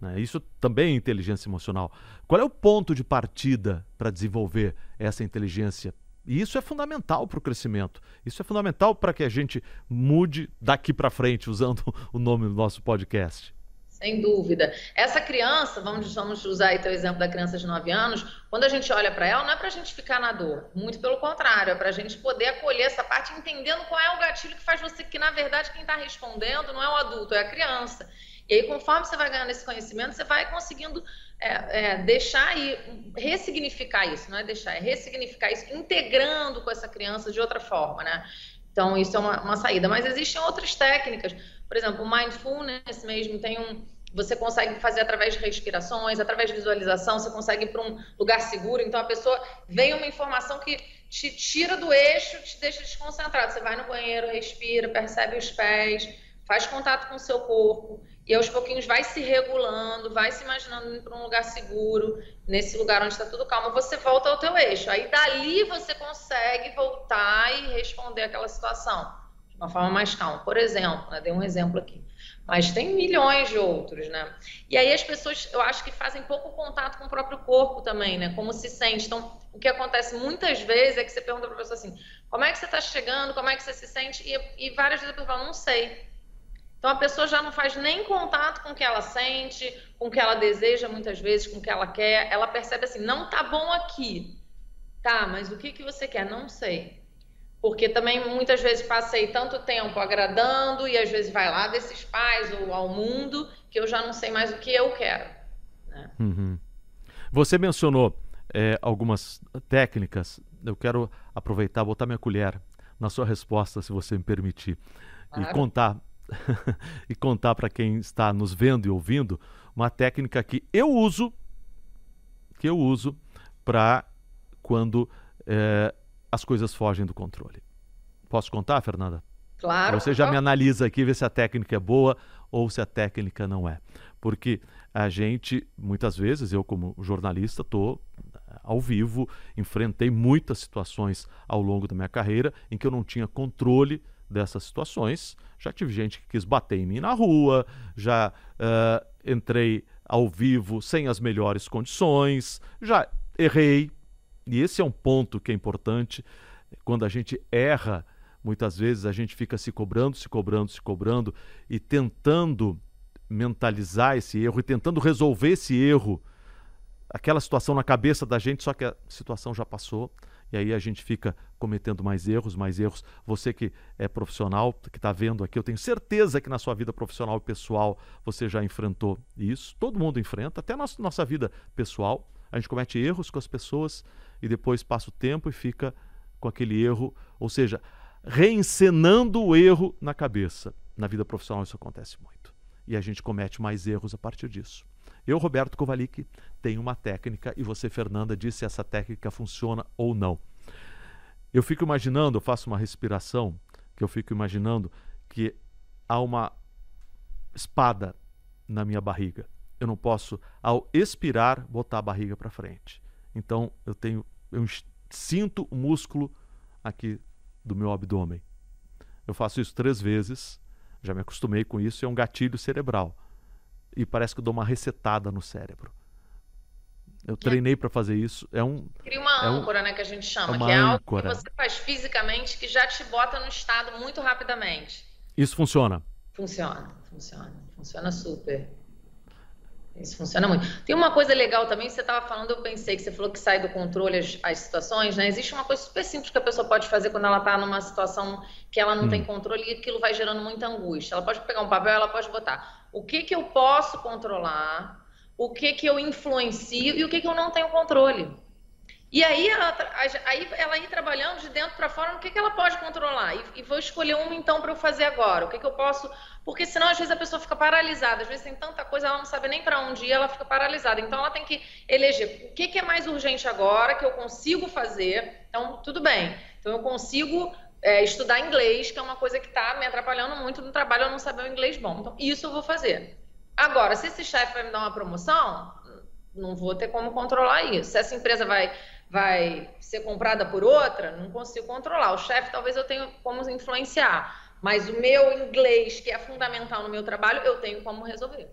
Né? Isso também é inteligência emocional. Qual é o ponto de partida para desenvolver essa inteligência e isso é fundamental para o crescimento. Isso é fundamental para que a gente mude daqui para frente, (laughs) usando o nome do nosso podcast. Sem dúvida. Essa criança, vamos, vamos usar aí o exemplo da criança de 9 anos, quando a gente olha para ela, não é para a gente ficar na dor. Muito pelo contrário, é para a gente poder acolher essa parte, entendendo qual é o gatilho que faz você, que na verdade quem está respondendo não é o adulto, é a criança. E aí, conforme você vai ganhando esse conhecimento, você vai conseguindo é, é, deixar e ressignificar isso, não é deixar, é ressignificar isso, integrando com essa criança de outra forma, né? Então, isso é uma, uma saída. Mas existem outras técnicas, por exemplo, o mindfulness mesmo tem um. Você consegue fazer através de respirações, através de visualização, você consegue ir para um lugar seguro. Então, a pessoa vem uma informação que te tira do eixo, te deixa desconcentrado. Você vai no banheiro, respira, percebe os pés, faz contato com o seu corpo e aos pouquinhos vai se regulando, vai se imaginando para um lugar seguro, nesse lugar onde está tudo calmo, você volta ao teu eixo. Aí dali você consegue voltar e responder aquela situação uma forma mais calma. Por exemplo, né, dei um exemplo aqui. Mas tem milhões de outros, né? E aí as pessoas, eu acho que fazem pouco contato com o próprio corpo também, né? Como se sente. Então, o que acontece muitas vezes é que você pergunta para a pessoa assim, como é que você está chegando, como é que você se sente? E, e várias vezes a pessoa fala, não sei. Então a pessoa já não faz nem contato com o que ela sente, com o que ela deseja muitas vezes, com o que ela quer. Ela percebe assim, não tá bom aqui. Tá, mas o que, que você quer? Não sei. Porque também muitas vezes passei tanto tempo agradando e às vezes vai lá desses pais ou ao mundo que eu já não sei mais o que eu quero. Né? Uhum. Você mencionou é, algumas técnicas. Eu quero aproveitar, botar minha colher na sua resposta, se você me permitir, claro. (laughs) e contar e contar para quem está nos vendo e ouvindo uma técnica que eu uso, que eu uso para quando é, as coisas fogem do controle. Posso contar, Fernanda? Claro. Você já me analisa aqui, vê se a técnica é boa ou se a técnica não é. Porque a gente, muitas vezes, eu como jornalista, estou ao vivo, enfrentei muitas situações ao longo da minha carreira em que eu não tinha controle dessas situações. Já tive gente que quis bater em mim na rua, já uh, entrei ao vivo sem as melhores condições, já errei. E esse é um ponto que é importante. Quando a gente erra, muitas vezes a gente fica se cobrando, se cobrando, se cobrando e tentando mentalizar esse erro e tentando resolver esse erro, aquela situação na cabeça da gente, só que a situação já passou e aí a gente fica cometendo mais erros, mais erros. Você que é profissional, que está vendo aqui, eu tenho certeza que na sua vida profissional e pessoal você já enfrentou isso. Todo mundo enfrenta, até na nossa vida pessoal. A gente comete erros com as pessoas e depois passa o tempo e fica com aquele erro, ou seja, reencenando o erro na cabeça. Na vida profissional isso acontece muito. E a gente comete mais erros a partir disso. Eu, Roberto Kovalik, tenho uma técnica e você, Fernanda, disse se essa técnica funciona ou não. Eu fico imaginando, eu faço uma respiração, que eu fico imaginando que há uma espada na minha barriga. Eu não posso, ao expirar, botar a barriga para frente. Então eu tenho, eu sinto o músculo aqui do meu abdômen. Eu faço isso três vezes, já me acostumei com isso, é um gatilho cerebral e parece que eu dou uma resetada no cérebro. Eu treinei para fazer isso. É um cria uma é âncora, um, né, que a gente chama, é que é algo que você faz fisicamente que já te bota no estado muito rapidamente. Isso funciona? Funciona, funciona, funciona super. Isso funciona muito. Tem uma coisa legal também, você estava falando, eu pensei que você falou que sai do controle as, as, situações, né? Existe uma coisa super simples que a pessoa pode fazer quando ela está numa situação que ela não hum. tem controle e aquilo vai gerando muita angústia. Ela pode pegar um papel, ela pode botar o que que eu posso controlar, o que que eu influencio e o que que eu não tenho controle. E aí ela, aí ela ir trabalhando de dentro para fora no que, que ela pode controlar. E, e vou escolher uma então para eu fazer agora. O que, que eu posso. Porque senão às vezes a pessoa fica paralisada. Às vezes tem tanta coisa, ela não sabe nem para onde ir, ela fica paralisada. Então ela tem que eleger o que, que é mais urgente agora, que eu consigo fazer. Então, tudo bem. Então eu consigo é, estudar inglês, que é uma coisa que está me atrapalhando muito no trabalho, eu não saber o inglês bom. Então, isso eu vou fazer. Agora, se esse chefe vai me dar uma promoção, não vou ter como controlar isso. Se essa empresa vai vai ser comprada por outra, não consigo controlar. O chefe talvez eu tenha como influenciar, mas o meu inglês, que é fundamental no meu trabalho, eu tenho como resolver.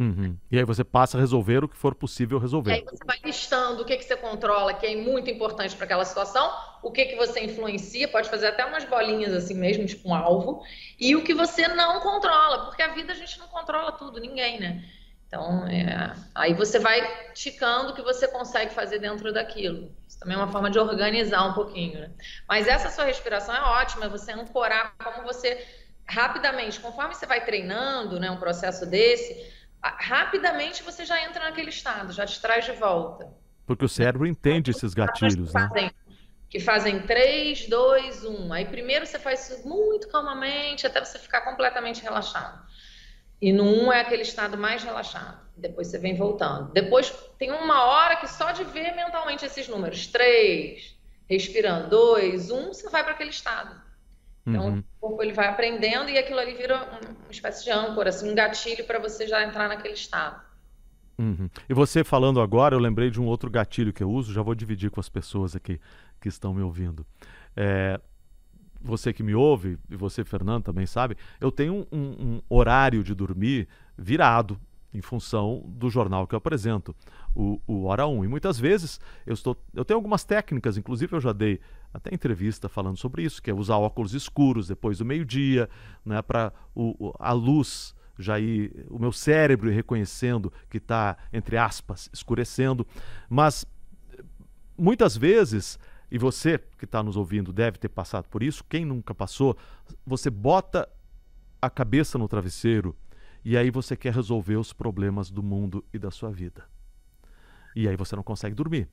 Uhum. E aí você passa a resolver o que for possível resolver. E aí você vai listando o que, que você controla, que é muito importante para aquela situação, o que, que você influencia, pode fazer até umas bolinhas assim mesmo, tipo um alvo, e o que você não controla, porque a vida a gente não controla tudo, ninguém, né? Então, é, aí você vai ticando o que você consegue fazer dentro daquilo. Isso também é uma forma de organizar um pouquinho. Né? Mas essa sua respiração é ótima, você ancorar como você rapidamente, conforme você vai treinando, né, um processo desse, rapidamente você já entra naquele estado, já te traz de volta. Porque o cérebro entende esses gatilhos, né? Fazem, que fazem 3, 2, 1. Aí primeiro você faz isso muito calmamente, até você ficar completamente relaxado. E no 1 é aquele estado mais relaxado. Depois você vem voltando. Depois tem uma hora que só de ver mentalmente esses números, 3, respirando. Dois, um, você vai para aquele estado. Então, uhum. o corpo ele vai aprendendo e aquilo ali vira uma espécie de âncora, assim, um gatilho para você já entrar naquele estado. Uhum. E você falando agora, eu lembrei de um outro gatilho que eu uso, já vou dividir com as pessoas aqui que estão me ouvindo. É, você que me ouve, e você, Fernando, também sabe, eu tenho um, um horário de dormir virado em função do jornal que eu apresento, o, o Hora 1. E muitas vezes eu, estou, eu tenho algumas técnicas, inclusive eu já dei até entrevista falando sobre isso, que é usar óculos escuros depois do meio-dia, né, para a luz já ir, o meu cérebro reconhecendo que está, entre aspas, escurecendo. Mas muitas vezes, e você que está nos ouvindo deve ter passado por isso, quem nunca passou, você bota a cabeça no travesseiro e aí você quer resolver os problemas do mundo e da sua vida. E aí você não consegue dormir.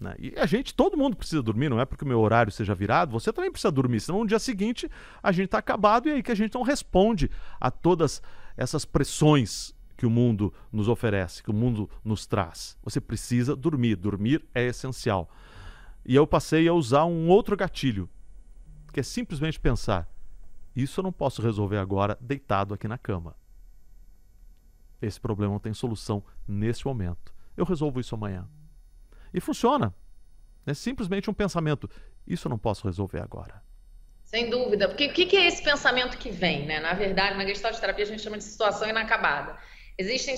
Né? E a gente, todo mundo precisa dormir, não é porque o meu horário seja virado, você também precisa dormir, senão no dia seguinte a gente está acabado e aí que a gente não responde a todas essas pressões que o mundo nos oferece, que o mundo nos traz. Você precisa dormir, dormir é essencial. E eu passei a usar um outro gatilho, que é simplesmente pensar: isso eu não posso resolver agora deitado aqui na cama. Esse problema não tem solução nesse momento. Eu resolvo isso amanhã. E funciona. É simplesmente um pensamento. Isso eu não posso resolver agora. Sem dúvida. Porque o que é esse pensamento que vem? Né? Na verdade, na gestalt terapia a gente chama de situação inacabada. Existem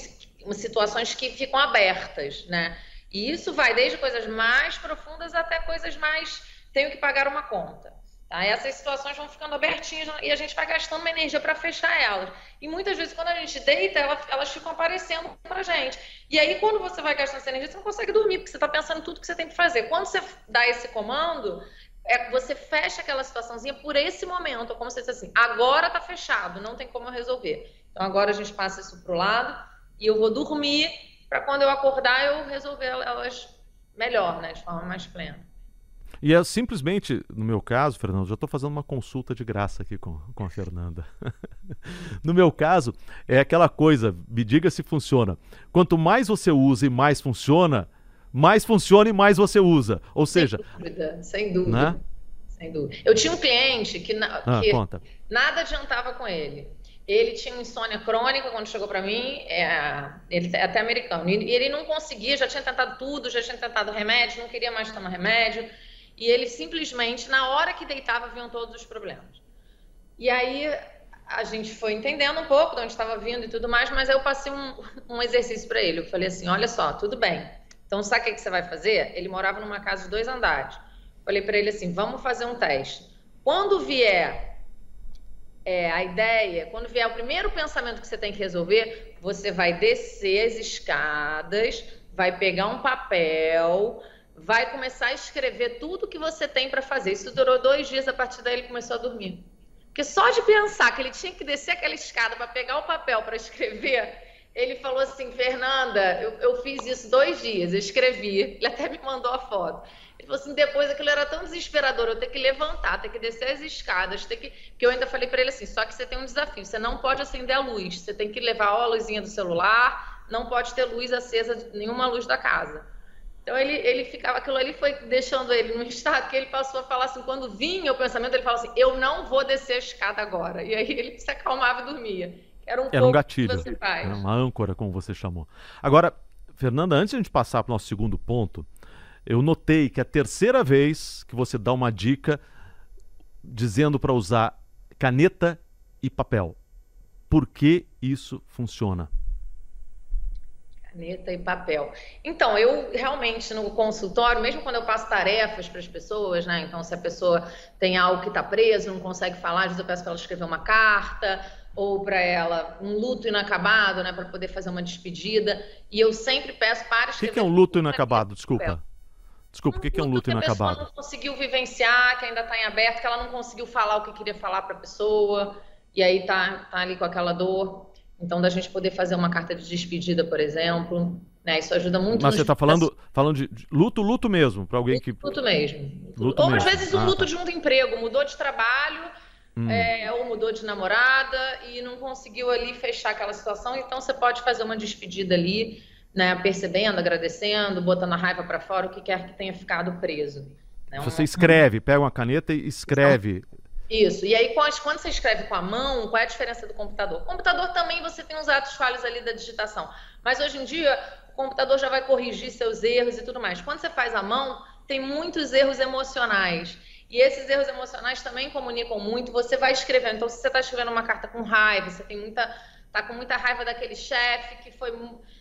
situações que ficam abertas, né? E isso vai desde coisas mais profundas até coisas mais tenho que pagar uma conta. Tá? Essas situações vão ficando abertinhas e a gente vai gastando uma energia para fechar elas. E muitas vezes, quando a gente deita, elas, elas ficam aparecendo para gente. E aí, quando você vai gastando essa energia, você não consegue dormir, porque você está pensando em tudo que você tem que fazer. Quando você dá esse comando, é, você fecha aquela situaçãozinha por esse momento, como se diz assim, agora está fechado, não tem como eu resolver. Então, agora a gente passa isso para o lado e eu vou dormir para quando eu acordar eu resolver elas melhor, né, de forma mais plena. E é simplesmente, no meu caso, Fernando, já estou fazendo uma consulta de graça aqui com, com a Fernanda. (laughs) no meu caso, é aquela coisa, me diga se funciona. Quanto mais você usa e mais funciona, mais funciona e mais você usa. Ou seja. Sem dúvida, sem dúvida. Né? Sem dúvida. Eu tinha um cliente que, na, ah, que nada adiantava com ele. Ele tinha insônia crônica quando chegou para mim, é, ele é até americano, e ele não conseguia, já tinha tentado tudo, já tinha tentado remédio, não queria mais tomar remédio e ele simplesmente, na hora que deitava, vinham todos os problemas. E aí a gente foi entendendo um pouco de onde estava vindo e tudo mais, mas aí eu passei um, um exercício para ele. Eu falei assim: olha só, tudo bem. Então, sabe o que, que você vai fazer? Ele morava numa casa de dois andares. Falei para ele assim: vamos fazer um teste. Quando vier é, a ideia, quando vier o primeiro pensamento que você tem que resolver, você vai descer as escadas, vai pegar um papel, vai começar a escrever tudo que você tem para fazer. Isso durou dois dias, a partir daí ele começou a dormir. Porque só de pensar que ele tinha que descer aquela escada para pegar o papel para escrever, ele falou assim: Fernanda, eu, eu, fiz isso dois dias, eu escrevi. Ele até me mandou a foto. Falou assim: depois aquilo era tão desesperador, eu ter que levantar, ter que descer as escadas, ter que. Que eu ainda falei para ele assim: só que você tem um desafio, você não pode acender a luz, você tem que levar a luzinha do celular, não pode ter luz acesa, nenhuma luz da casa. Então ele, ele ficava, aquilo ali foi deixando ele num (laughs) estado que ele passou a falar assim, quando vinha o pensamento, ele falava assim, eu não vou descer a escada agora. E aí ele se acalmava e dormia. Era um, era um gatilho, era uma âncora, como você chamou. Agora, Fernanda, antes de a gente passar para o nosso segundo ponto, eu notei que a terceira vez que você dá uma dica dizendo para usar caneta e papel. Por que isso funciona? Caneta e papel. Então, eu realmente no consultório, mesmo quando eu passo tarefas para as pessoas, né? Então, se a pessoa tem algo que está preso, não consegue falar, às vezes eu peço para ela escrever uma carta ou para ela um luto inacabado, né? Para poder fazer uma despedida. E eu sempre peço para escrever. O que, que é um luto inacabado? Desculpa. Desculpa, o que, que é um luto inacabado? Que a pessoa não conseguiu vivenciar, que ainda está em aberto, que ela não conseguiu falar o que queria falar para a pessoa, e aí tá, tá ali com aquela dor. Então, da gente poder fazer uma carta de despedida, por exemplo, né? Isso ajuda muito. Mas você está falando, falando de luto, luto mesmo, para alguém que. Luto mesmo. Luto ou às vezes um ah, luto tá. de um emprego, mudou de trabalho, hum. é, ou mudou de namorada e não conseguiu ali fechar aquela situação, então você pode fazer uma despedida ali, né? Percebendo, agradecendo, botando a raiva para fora, o que quer que tenha ficado preso. Né? Você escreve, pega uma caneta e escreve. Isso. E aí, quando você escreve com a mão, qual é a diferença do computador? O computador também você tem os atos falhos ali da digitação. Mas hoje em dia, o computador já vai corrigir seus erros e tudo mais. Quando você faz a mão, tem muitos erros emocionais. E esses erros emocionais também comunicam muito. Você vai escrevendo. Então, se você está escrevendo uma carta com raiva, você tem muita, tá com muita raiva daquele chefe que foi,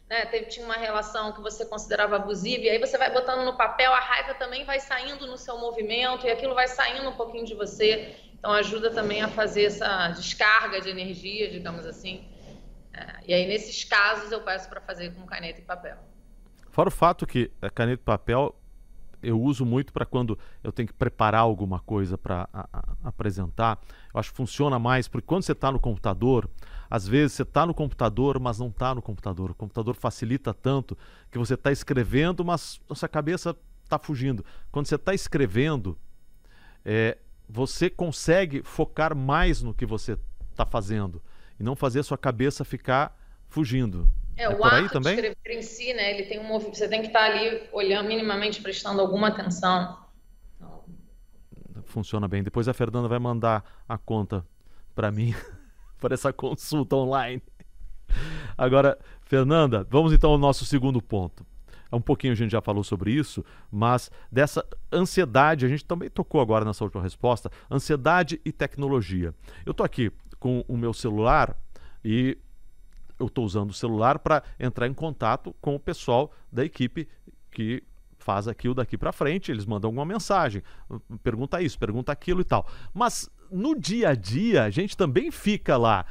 né, teve, tinha uma relação que você considerava abusiva, e aí você vai botando no papel, a raiva também vai saindo no seu movimento e aquilo vai saindo um pouquinho de você. Então, ajuda também a fazer essa descarga de energia, digamos assim. É, e aí, nesses casos, eu peço para fazer com caneta e papel. Fora o fato que a caneta e papel eu uso muito para quando eu tenho que preparar alguma coisa para apresentar. Eu acho que funciona mais, porque quando você está no computador, às vezes você está no computador, mas não está no computador. O computador facilita tanto que você está escrevendo, mas a sua cabeça está fugindo. Quando você está escrevendo, é, você consegue focar mais no que você está fazendo e não fazer a sua cabeça ficar fugindo. É, é o ato também? de escrever em si, né? Ele tem um movimento. Você tem que estar ali olhando minimamente, prestando alguma atenção. Então... Funciona bem. Depois a Fernanda vai mandar a conta para mim (laughs) para essa consulta online. Agora, Fernanda, vamos então ao nosso segundo ponto. É um pouquinho a gente já falou sobre isso, mas dessa ansiedade, a gente também tocou agora nessa última resposta, ansiedade e tecnologia. Eu estou aqui com o meu celular e eu estou usando o celular para entrar em contato com o pessoal da equipe que faz aquilo daqui para frente, eles mandam alguma mensagem, pergunta isso, pergunta aquilo e tal. Mas no dia a dia, a gente também fica lá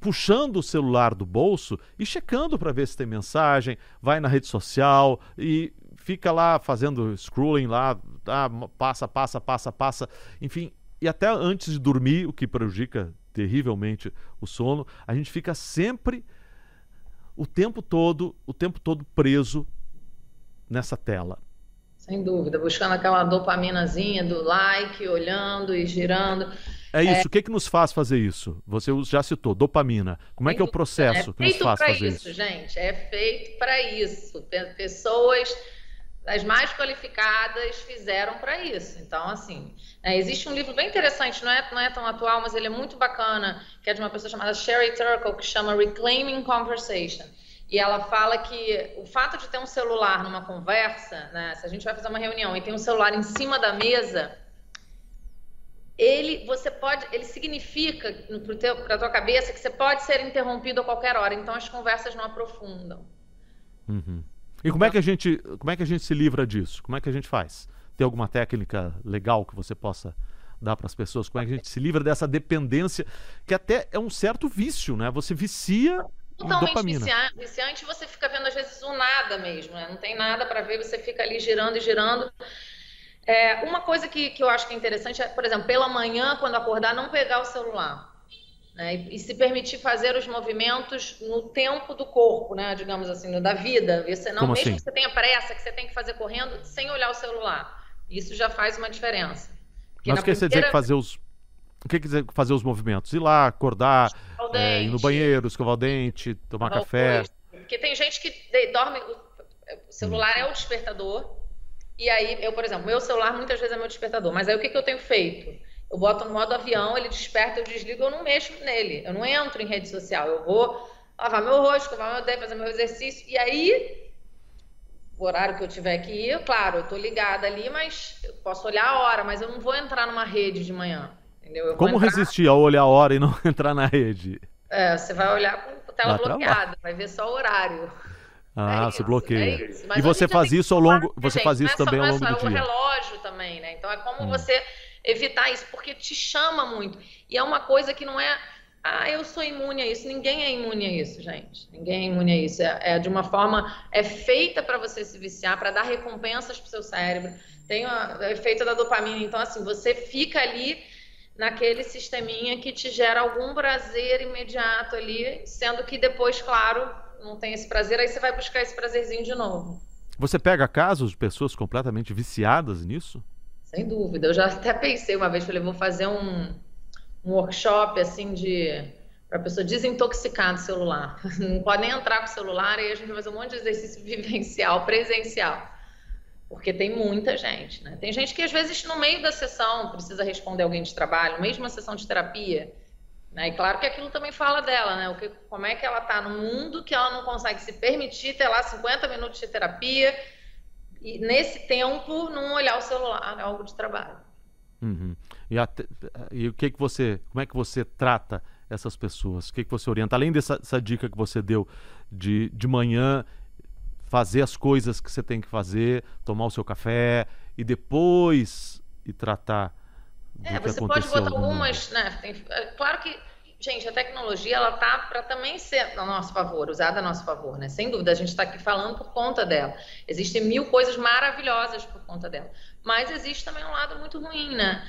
puxando o celular do bolso e checando para ver se tem mensagem, vai na rede social e fica lá fazendo scrolling lá, tá, passa, passa, passa, passa, enfim, e até antes de dormir, o que prejudica terrivelmente o sono, a gente fica sempre o tempo todo, o tempo todo preso nessa tela. Sem dúvida, buscando aquela dopaminazinha do like, olhando e girando. É isso, é... o que, que nos faz fazer isso? Você já citou, dopamina. Como é que é o processo é que nos faz fazer isso? É feito para isso, gente. É feito para isso. Pessoas as mais qualificadas fizeram para isso. Então, assim, é, existe um livro bem interessante, não é, não é tão atual, mas ele é muito bacana, que é de uma pessoa chamada Sherry Turkle, que chama Reclaiming Conversation. E ela fala que o fato de ter um celular numa conversa, né, se a gente vai fazer uma reunião e tem um celular em cima da mesa, ele você pode, ele significa para a tua cabeça que você pode ser interrompido a qualquer hora. Então as conversas não aprofundam. Uhum. E como é que a gente, como é que a gente se livra disso? Como é que a gente faz? Tem alguma técnica legal que você possa dar para as pessoas? Como é que a gente se livra dessa dependência que até é um certo vício, né? Você vicia Totalmente dopamina. viciante, você fica vendo às vezes o nada mesmo, né? Não tem nada para ver, você fica ali girando e girando. É, uma coisa que, que eu acho que é interessante é, por exemplo, pela manhã, quando acordar, não pegar o celular né? E, e, se permitir fazer os movimentos no tempo do corpo, né? digamos assim, da vida. Você não, Como mesmo assim? que você tenha pressa, que você tem que fazer correndo, sem olhar o celular. Isso já faz uma diferença. Porque Mas o que primeira... dizer que fazer os. O que quer dizer fazer os movimentos? Ir lá, acordar, é, ir no banheiro, escovar o dente, tomar café. Porque tem gente que dorme. O celular hum. é o despertador. E aí, eu, por exemplo, meu celular muitas vezes é meu despertador. Mas aí o que, que eu tenho feito? Eu boto no modo avião, ele desperta, eu desligo, eu não mexo nele. Eu não entro em rede social. Eu vou lavar meu rosto, escovar meu dente, fazer meu exercício. E aí, o horário que eu tiver que ir, claro, eu tô ligada ali, mas eu posso olhar a hora, mas eu não vou entrar numa rede de manhã. Como entrar... resistir a olhar a hora e não (laughs) entrar na rede? É, você vai olhar com a tela bloqueada, vai ver só o horário. Ah, é você bloqueia. É e você faz isso ao longo, você faz isso também ao longo do dia. É o relógio também, né? Então é como hum. você evitar isso, porque te chama muito. E é uma coisa que não é, ah, eu sou imune a isso. Ninguém é imune a isso, gente. Ninguém é imune a isso. É, é de uma forma, é feita para você se viciar, para dar recompensas para o seu cérebro. Tem o efeito da dopamina. Então, assim, você fica ali naquele sisteminha que te gera algum prazer imediato ali, sendo que depois, claro, não tem esse prazer, aí você vai buscar esse prazerzinho de novo. Você pega casos de pessoas completamente viciadas nisso? Sem dúvida. Eu já até pensei uma vez, falei, vou fazer um, um workshop assim de para a pessoa desintoxicar do celular. (laughs) Não pode nem entrar com o celular e a gente vai fazer um monte de exercício (laughs) vivencial, presencial. Porque tem muita gente, né? Tem gente que às vezes no meio da sessão precisa responder alguém de trabalho, mesmo uma sessão de terapia. Né? E claro que aquilo também fala dela, né? O que, como é que ela está no mundo que ela não consegue se permitir ter lá 50 minutos de terapia e nesse tempo não olhar o celular, é algo de trabalho. Uhum. E, até, e, o que que você, como é que você trata essas pessoas? O que que você orienta? Além dessa dica que você deu de, de manhã fazer as coisas que você tem que fazer, tomar o seu café e depois e tratar. É, você pode botar algumas, né? Tem, é, claro que, gente, a tecnologia ela tá para também ser a nosso favor, usada a nosso favor, né? Sem dúvida, a gente está aqui falando por conta dela. Existem mil coisas maravilhosas por conta dela, mas existe também um lado muito ruim, né?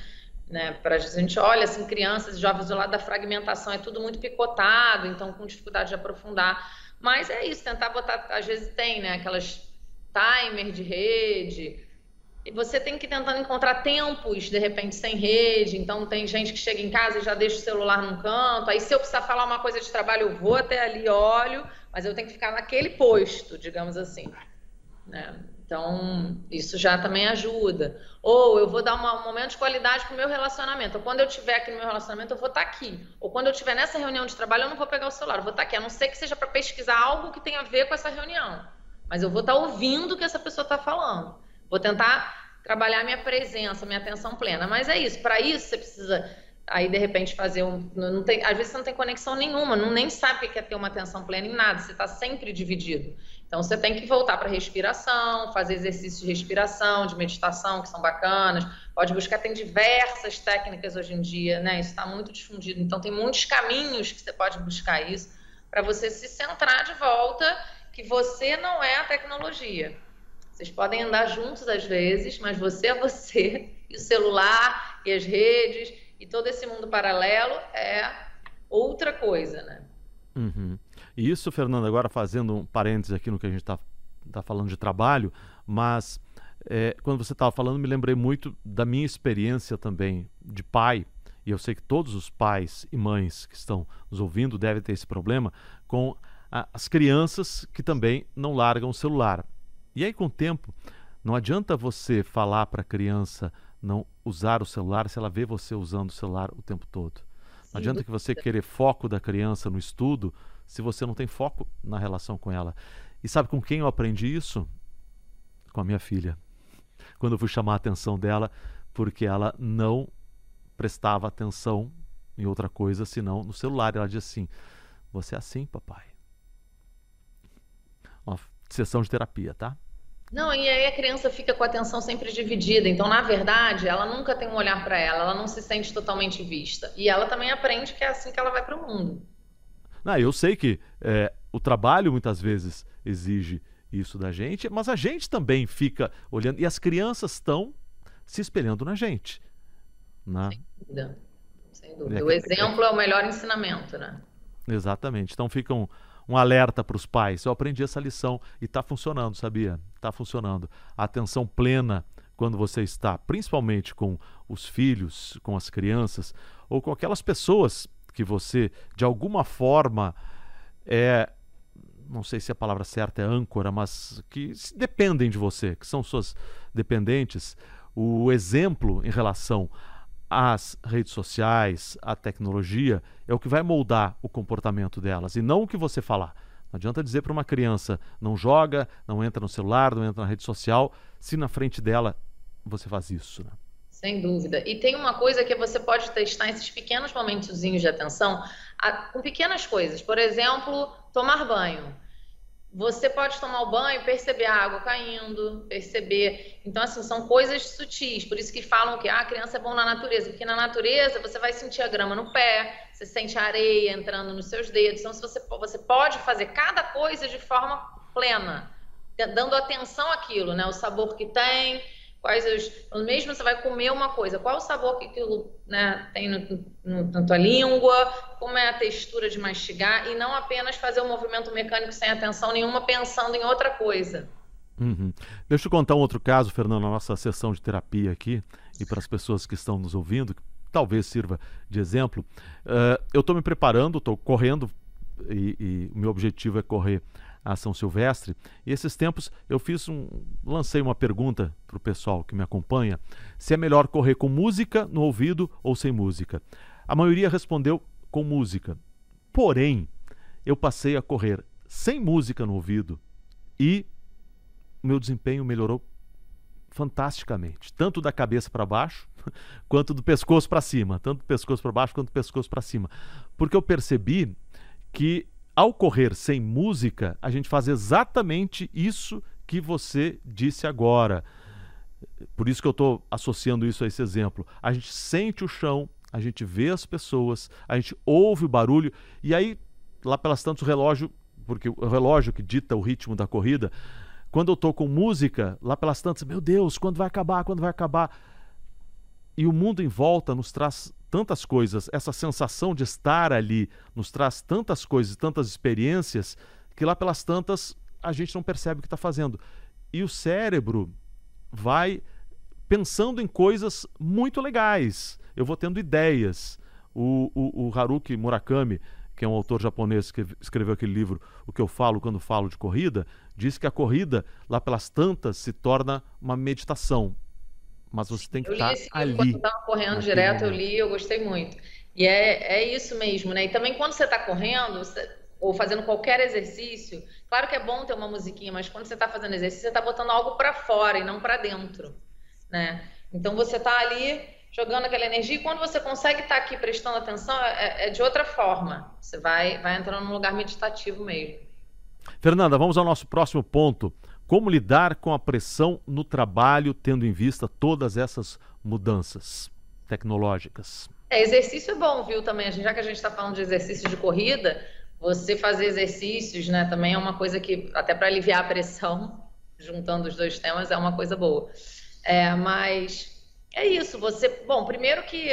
Né, para a gente olha assim crianças e jovens do lado da fragmentação é tudo muito picotado então com dificuldade de aprofundar mas é isso, tentar botar, às vezes tem, né, aquelas timer de rede, e você tem que ir tentando encontrar tempos, de repente, sem rede. Então, tem gente que chega em casa e já deixa o celular num canto. Aí, se eu precisar falar uma coisa de trabalho, eu vou até ali, olho, mas eu tenho que ficar naquele posto, digamos assim. Né? Então, isso já também ajuda. Ou eu vou dar uma, um momento de qualidade para o meu relacionamento. Ou quando eu estiver aqui no meu relacionamento, eu vou estar tá aqui. Ou quando eu estiver nessa reunião de trabalho, eu não vou pegar o celular, eu vou estar tá aqui. A não ser que seja para pesquisar algo que tenha a ver com essa reunião. Mas eu vou estar tá ouvindo o que essa pessoa está falando. Vou tentar trabalhar minha presença, minha atenção plena. Mas é isso. Para isso, você precisa aí de repente fazer um. Não tem, às vezes você não tem conexão nenhuma, não nem sabe o que é ter uma atenção plena em nada, você está sempre dividido. Então você tem que voltar para respiração, fazer exercícios de respiração, de meditação, que são bacanas. Pode buscar, tem diversas técnicas hoje em dia, né? Isso está muito difundido. Então tem muitos caminhos que você pode buscar isso para você se centrar de volta que você não é a tecnologia. Vocês podem andar juntos às vezes, mas você é você, (laughs) e o celular, e as redes, e todo esse mundo paralelo é outra coisa, né? Uhum. E isso, Fernando, agora fazendo um parênteses aqui no que a gente está tá falando de trabalho, mas é, quando você estava falando, me lembrei muito da minha experiência também de pai, e eu sei que todos os pais e mães que estão nos ouvindo devem ter esse problema com a, as crianças que também não largam o celular. E aí, com o tempo, não adianta você falar para a criança não usar o celular se ela vê você usando o celular o tempo todo. Não adianta que você querer foco da criança no estudo se você não tem foco na relação com ela. E sabe com quem eu aprendi isso? Com a minha filha. Quando eu fui chamar a atenção dela, porque ela não prestava atenção em outra coisa senão no celular. Ela disse assim: Você é assim, papai. Uma sessão de terapia, tá? Não, e aí a criança fica com a atenção sempre dividida. Então, na verdade, ela nunca tem um olhar para ela, ela não se sente totalmente vista. E ela também aprende que é assim que ela vai para o mundo. Não, eu sei que é, o trabalho muitas vezes exige isso da gente, mas a gente também fica olhando. E as crianças estão se espelhando na gente. Né? Sem dúvida. Sem dúvida. É, o exemplo é... é o melhor ensinamento, né? Exatamente. Então ficam um alerta para os pais. Eu aprendi essa lição e está funcionando, sabia? Está funcionando. A atenção plena quando você está, principalmente com os filhos, com as crianças ou com aquelas pessoas que você, de alguma forma, é. Não sei se a palavra certa é âncora, mas que dependem de você, que são suas dependentes. O exemplo em relação as redes sociais, a tecnologia, é o que vai moldar o comportamento delas e não o que você falar. Não adianta dizer para uma criança não joga, não entra no celular, não entra na rede social, se na frente dela você faz isso. Né? Sem dúvida. E tem uma coisa que você pode testar esses pequenos momentos de atenção com pequenas coisas. Por exemplo, tomar banho você pode tomar o banho, perceber a água caindo, perceber. Então, assim, são coisas sutis. Por isso que falam que ah, a criança é bom na natureza, porque na natureza você vai sentir a grama no pé, você sente a areia entrando nos seus dedos. Então, se você, você pode fazer cada coisa de forma plena, dando atenção àquilo, né? O sabor que tem, quais os. Mesmo você vai comer uma coisa, qual o sabor que aquilo né, tem no, no, na tua língua, como é a textura de mastigar, e não apenas fazer um movimento mecânico sem atenção nenhuma, pensando em outra coisa. Uhum. Deixa eu contar um outro caso, Fernando, na nossa sessão de terapia aqui, e para as pessoas que estão nos ouvindo, que talvez sirva de exemplo. Uh, eu estou me preparando, estou correndo, e o meu objetivo é correr a São Silvestre. E esses tempos eu fiz um, lancei uma pergunta para o pessoal que me acompanha: se é melhor correr com música no ouvido ou sem música. A maioria respondeu com música. Porém, eu passei a correr sem música no ouvido e meu desempenho melhorou fantasticamente, tanto da cabeça para (laughs) baixo quanto do pescoço para cima, tanto do pescoço para baixo quanto do pescoço para cima, porque eu percebi que ao correr sem música, a gente faz exatamente isso que você disse agora. Por isso que eu estou associando isso a esse exemplo. A gente sente o chão, a gente vê as pessoas, a gente ouve o barulho, e aí, lá pelas tantas, o relógio, porque o relógio que dita o ritmo da corrida, quando eu estou com música, lá pelas tantas, meu Deus, quando vai acabar, quando vai acabar? E o mundo em volta nos traz tantas coisas, essa sensação de estar ali nos traz tantas coisas, tantas experiências, que lá pelas tantas a gente não percebe o que está fazendo. E o cérebro vai pensando em coisas muito legais. Eu vou tendo ideias. O, o, o Haruki Murakami, que é um autor japonês que escreveu aquele livro O que eu falo quando falo de corrida, diz que a corrida, lá pelas tantas, se torna uma meditação mas você tem que estar ali. Quando eu estava correndo direto, momento. eu li, eu gostei muito. E é, é isso mesmo, né? E também quando você está correndo, você, ou fazendo qualquer exercício, claro que é bom ter uma musiquinha, mas quando você está fazendo exercício, você está botando algo para fora e não para dentro, né? Então você está ali jogando aquela energia e quando você consegue estar tá aqui prestando atenção, é, é, de outra forma. Você vai, vai entrando num lugar meditativo mesmo. Fernanda, vamos ao nosso próximo ponto. Como lidar com a pressão no trabalho, tendo em vista todas essas mudanças tecnológicas? É, exercício é bom, viu, também. Já que a gente está falando de exercício de corrida, você fazer exercícios, né, também é uma coisa que, até para aliviar a pressão, (laughs) juntando os dois temas, é uma coisa boa. É, mas é isso, você. Bom, primeiro que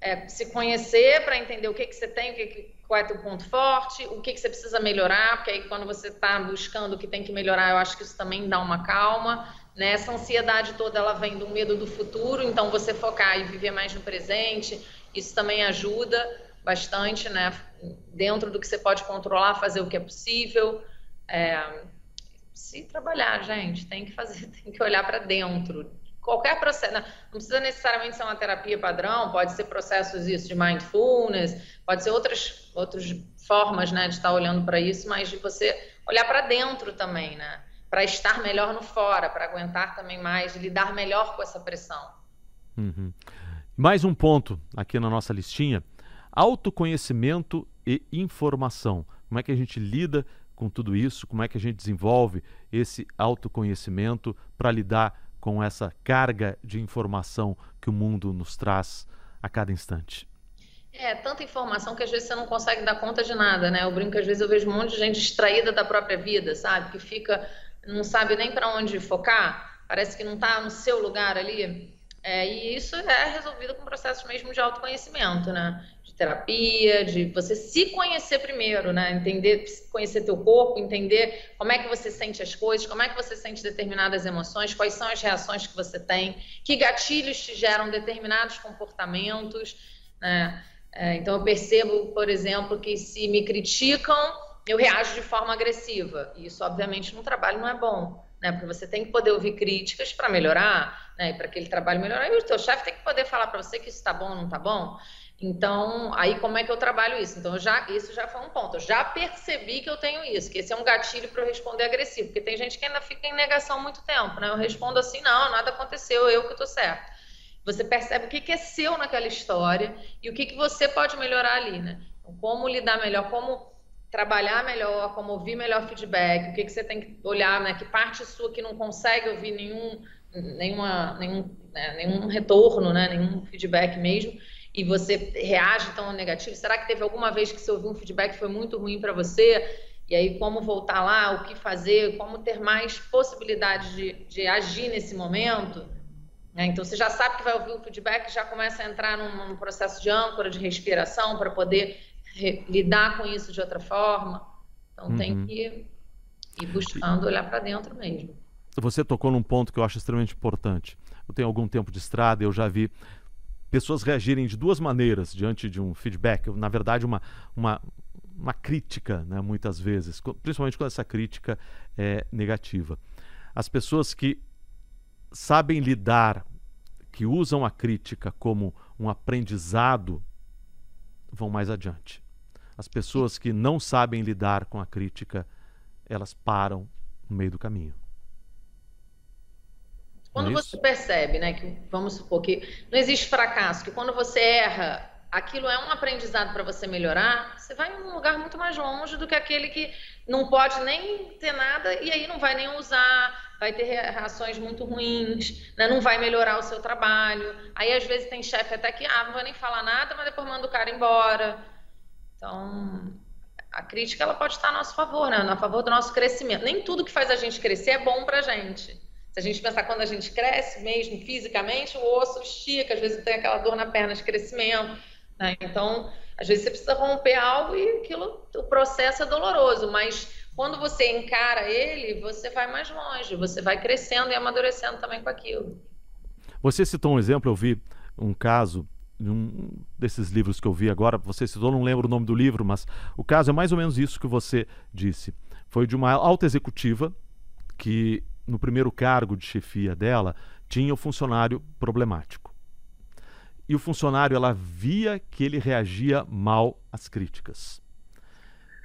é, se conhecer para entender o que, que você tem, o que, que qual é teu ponto forte, o que, que você precisa melhorar, porque aí quando você está buscando o que tem que melhorar, eu acho que isso também dá uma calma. Né? Essa ansiedade toda ela vem do medo do futuro, então você focar e viver mais no presente, isso também ajuda bastante, né? Dentro do que você pode controlar, fazer o que é possível. É... Se trabalhar, gente, tem que fazer, (laughs) tem que olhar para dentro qualquer processo, não precisa necessariamente ser uma terapia padrão, pode ser processos isso de mindfulness, pode ser outras, outras formas, né, de estar olhando para isso, mas de você olhar para dentro também, né, para estar melhor no fora, para aguentar também mais, lidar melhor com essa pressão. Uhum. Mais um ponto aqui na nossa listinha: autoconhecimento e informação. Como é que a gente lida com tudo isso? Como é que a gente desenvolve esse autoconhecimento para lidar com essa carga de informação que o mundo nos traz a cada instante? É, tanta informação que às vezes você não consegue dar conta de nada, né? Eu brinco que às vezes eu vejo um monte de gente distraída da própria vida, sabe? Que fica, não sabe nem para onde focar, parece que não está no seu lugar ali. É, e isso é resolvido com processos mesmo de autoconhecimento, né? De terapia, de você se conhecer primeiro, né? Entender, conhecer teu corpo, entender como é que você sente as coisas, como é que você sente determinadas emoções, quais são as reações que você tem, que gatilhos te geram determinados comportamentos, né? É, então eu percebo, por exemplo, que se me criticam, eu reajo de forma agressiva. E isso, obviamente, no trabalho não é bom né? Porque você tem que poder ouvir críticas para melhorar, né? Para aquele trabalho melhorar. E o teu chefe tem que poder falar para você que isso está bom ou não está bom. Então, aí como é que eu trabalho isso? Então, já, isso já foi um ponto. Eu já percebi que eu tenho isso, que esse é um gatilho para eu responder agressivo, porque tem gente que ainda fica em negação muito tempo, né? Eu respondo assim, não, nada aconteceu, eu que estou certo. Você percebe o que, que é seu naquela história e o que, que você pode melhorar ali, né? Então, como lidar melhor, como trabalhar melhor, como ouvir melhor feedback, o que, que você tem que olhar, né? Que parte sua que não consegue ouvir nenhum, nenhuma, nenhum, né? nenhum retorno, né? Nenhum feedback mesmo, e você reage ao negativo. Será que teve alguma vez que você ouviu um feedback que foi muito ruim para você? E aí, como voltar lá, o que fazer, como ter mais possibilidade de, de agir nesse momento? Né? Então, você já sabe que vai ouvir o feedback, já começa a entrar num, num processo de âncora, de respiração, para poder lidar com isso de outra forma. Então uhum. tem que ir buscando olhar para dentro mesmo. Você tocou num ponto que eu acho extremamente importante. Eu tenho algum tempo de estrada, eu já vi pessoas reagirem de duas maneiras diante de um feedback. Na verdade, uma, uma, uma crítica, né, muitas vezes, principalmente quando essa crítica é negativa. As pessoas que sabem lidar, que usam a crítica como um aprendizado, vão mais adiante. As pessoas que não sabem lidar com a crítica, elas param no meio do caminho. Quando você percebe, né, que vamos supor que não existe fracasso, que quando você erra, aquilo é um aprendizado para você melhorar, você vai em um lugar muito mais longe do que aquele que não pode nem ter nada e aí não vai nem usar, vai ter reações muito ruins, né, não vai melhorar o seu trabalho. Aí às vezes tem chefe até que, ah, não vai nem falar nada, mas depois manda o cara embora. Então, a crítica ela pode estar a nosso favor, né, a favor do nosso crescimento. Nem tudo que faz a gente crescer é bom para a gente. Se a gente pensar quando a gente cresce mesmo fisicamente, o osso estica, às vezes tem aquela dor na perna de crescimento. Né? Então, às vezes você precisa romper algo e aquilo, o processo é doloroso, mas quando você encara ele, você vai mais longe, você vai crescendo e amadurecendo também com aquilo. Você citou um exemplo, eu vi um caso um desses livros que eu vi agora, você citou, não lembro o nome do livro, mas o caso é mais ou menos isso que você disse. Foi de uma alta executiva que no primeiro cargo de chefia dela, tinha o funcionário problemático. E o funcionário, ela via que ele reagia mal às críticas.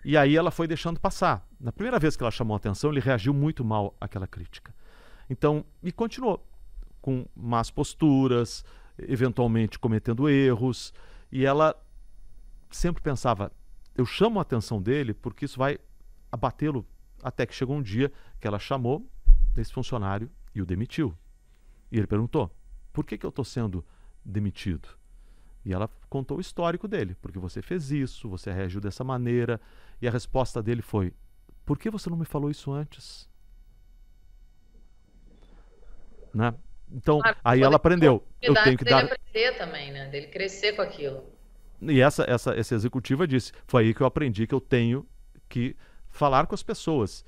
E aí ela foi deixando passar. Na primeira vez que ela chamou atenção, ele reagiu muito mal àquela crítica. Então, e continuou com más posturas, eventualmente cometendo erros, e ela sempre pensava: eu chamo a atenção dele porque isso vai abatê-lo. Até que chegou um dia que ela chamou desse funcionário e o demitiu. E ele perguntou: por que, que eu estou sendo demitido? E ela contou o histórico dele, porque você fez isso, você reagiu dessa maneira. E a resposta dele foi: por que você não me falou isso antes? Né? Então, aí ela aprendeu. Eu tenho que dar. aprender também, né? Dele crescer com aquilo. E essa, essa, essa executiva disse: foi aí que eu aprendi que eu tenho que falar com as pessoas.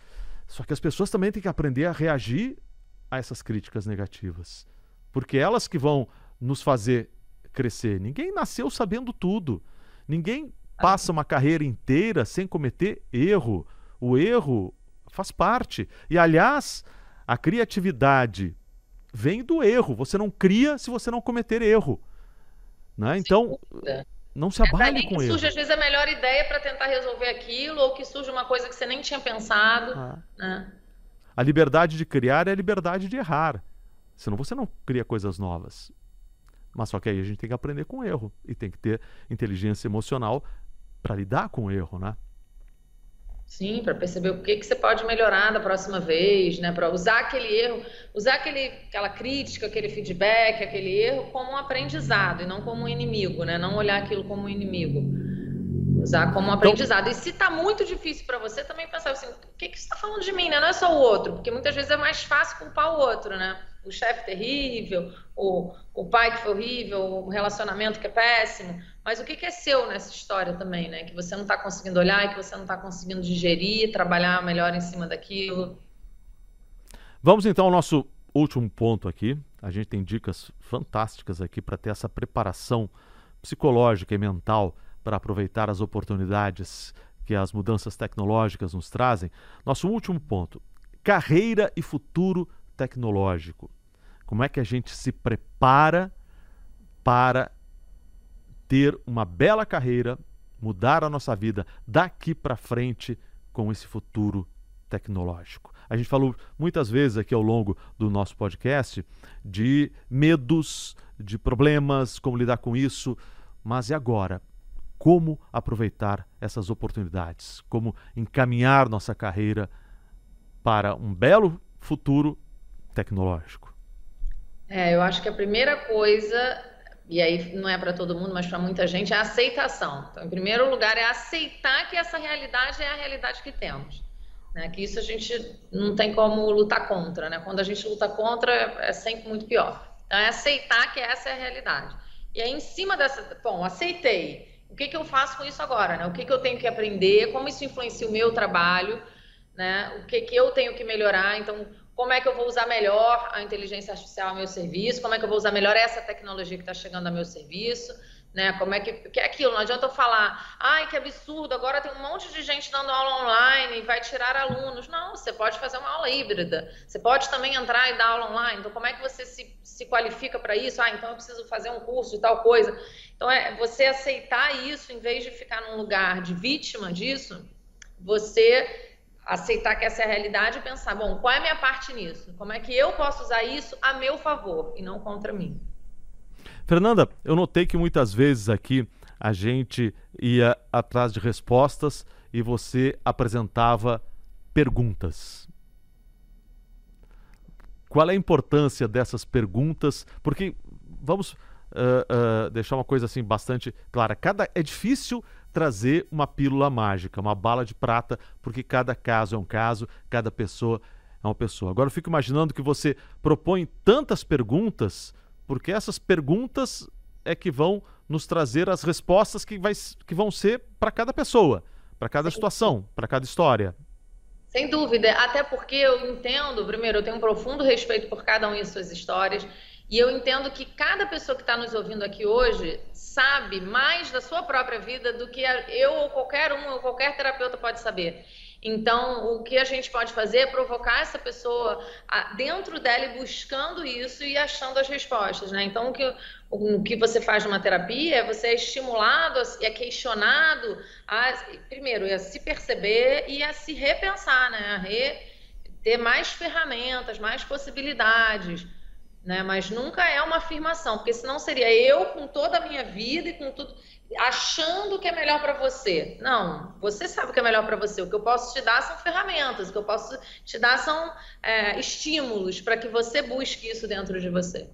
Só que as pessoas também têm que aprender a reagir a essas críticas negativas. Porque elas que vão nos fazer crescer. Ninguém nasceu sabendo tudo. Ninguém passa uma carreira inteira sem cometer erro. O erro faz parte. E, aliás, a criatividade vem do erro. Você não cria se você não cometer erro. Né? Então, não se abale é com que surge, às vezes, a melhor ideia para tentar resolver aquilo, ou que surge uma coisa que você nem tinha pensado. Ah. Né? A liberdade de criar é a liberdade de errar. Senão você não cria coisas novas. Mas só que aí a gente tem que aprender com o erro. E tem que ter inteligência emocional para lidar com o erro, né? Sim, para perceber o que, que você pode melhorar da próxima vez, né? Para usar aquele erro, usar aquele, aquela crítica, aquele feedback, aquele erro como um aprendizado e não como um inimigo, né? Não olhar aquilo como um inimigo. Usar como um então aprendizado. E se está muito difícil para você, também pensar assim, o que, que você está falando de mim, né? Não é só o outro, porque muitas vezes é mais fácil culpar o outro, né? O chefe terrível, o, o pai que foi horrível, o relacionamento que é péssimo. Mas o que, que é seu nessa história também, né? Que você não está conseguindo olhar que você não está conseguindo digerir, trabalhar melhor em cima daquilo. Vamos então ao nosso último ponto aqui. A gente tem dicas fantásticas aqui para ter essa preparação psicológica e mental para aproveitar as oportunidades que as mudanças tecnológicas nos trazem. Nosso último ponto: carreira e futuro tecnológico. Como é que a gente se prepara para ter uma bela carreira, mudar a nossa vida daqui para frente com esse futuro tecnológico. A gente falou muitas vezes aqui ao longo do nosso podcast de medos, de problemas, como lidar com isso, mas e agora? Como aproveitar essas oportunidades? Como encaminhar nossa carreira para um belo futuro tecnológico? É, eu acho que a primeira coisa e aí não é para todo mundo, mas para muita gente, é a aceitação. Então, em primeiro lugar, é aceitar que essa realidade é a realidade que temos. Né? Que isso a gente não tem como lutar contra. Né? Quando a gente luta contra, é sempre muito pior. Então, é aceitar que essa é a realidade. E aí, em cima dessa. Bom, aceitei. O que, que eu faço com isso agora? Né? O que, que eu tenho que aprender? Como isso influencia o meu trabalho? Né? O que, que eu tenho que melhorar? Então, como é que eu vou usar melhor a inteligência artificial ao meu serviço, como é que eu vou usar melhor essa tecnologia que está chegando ao meu serviço. né? Como é que, que é aquilo? Não adianta eu falar, ai, que absurdo, agora tem um monte de gente dando aula online e vai tirar alunos. Não, você pode fazer uma aula híbrida. Você pode também entrar e dar aula online. Então, como é que você se, se qualifica para isso? Ah, então eu preciso fazer um curso de tal coisa. Então, é você aceitar isso em vez de ficar num lugar de vítima disso, você aceitar que essa é a realidade e pensar, bom, qual é a minha parte nisso? Como é que eu posso usar isso a meu favor e não contra mim? Fernanda, eu notei que muitas vezes aqui a gente ia atrás de respostas e você apresentava perguntas. Qual é a importância dessas perguntas? Porque vamos uh, uh, deixar uma coisa assim bastante clara. Cada é difícil trazer uma pílula mágica, uma bala de prata, porque cada caso é um caso, cada pessoa é uma pessoa. Agora eu fico imaginando que você propõe tantas perguntas porque essas perguntas é que vão nos trazer as respostas que, vai, que vão ser para cada pessoa, para cada situação, para cada história. Sem dúvida, até porque eu entendo, primeiro, eu tenho um profundo respeito por cada um e suas histórias, e eu entendo que cada pessoa que está nos ouvindo aqui hoje sabe mais da sua própria vida do que eu ou qualquer um ou qualquer terapeuta pode saber. Então, o que a gente pode fazer é provocar essa pessoa dentro dela e buscando isso e achando as respostas, né? Então, o que, o que você faz numa terapia é você é estimulado, é questionado a, primeiro, a se perceber e a se repensar, né? A re, ter mais ferramentas, mais possibilidades né? Mas nunca é uma afirmação, porque senão seria eu com toda a minha vida e com tudo achando que é melhor para você. Não, você sabe o que é melhor para você. O que eu posso te dar são ferramentas, o que eu posso te dar são é, estímulos para que você busque isso dentro de você.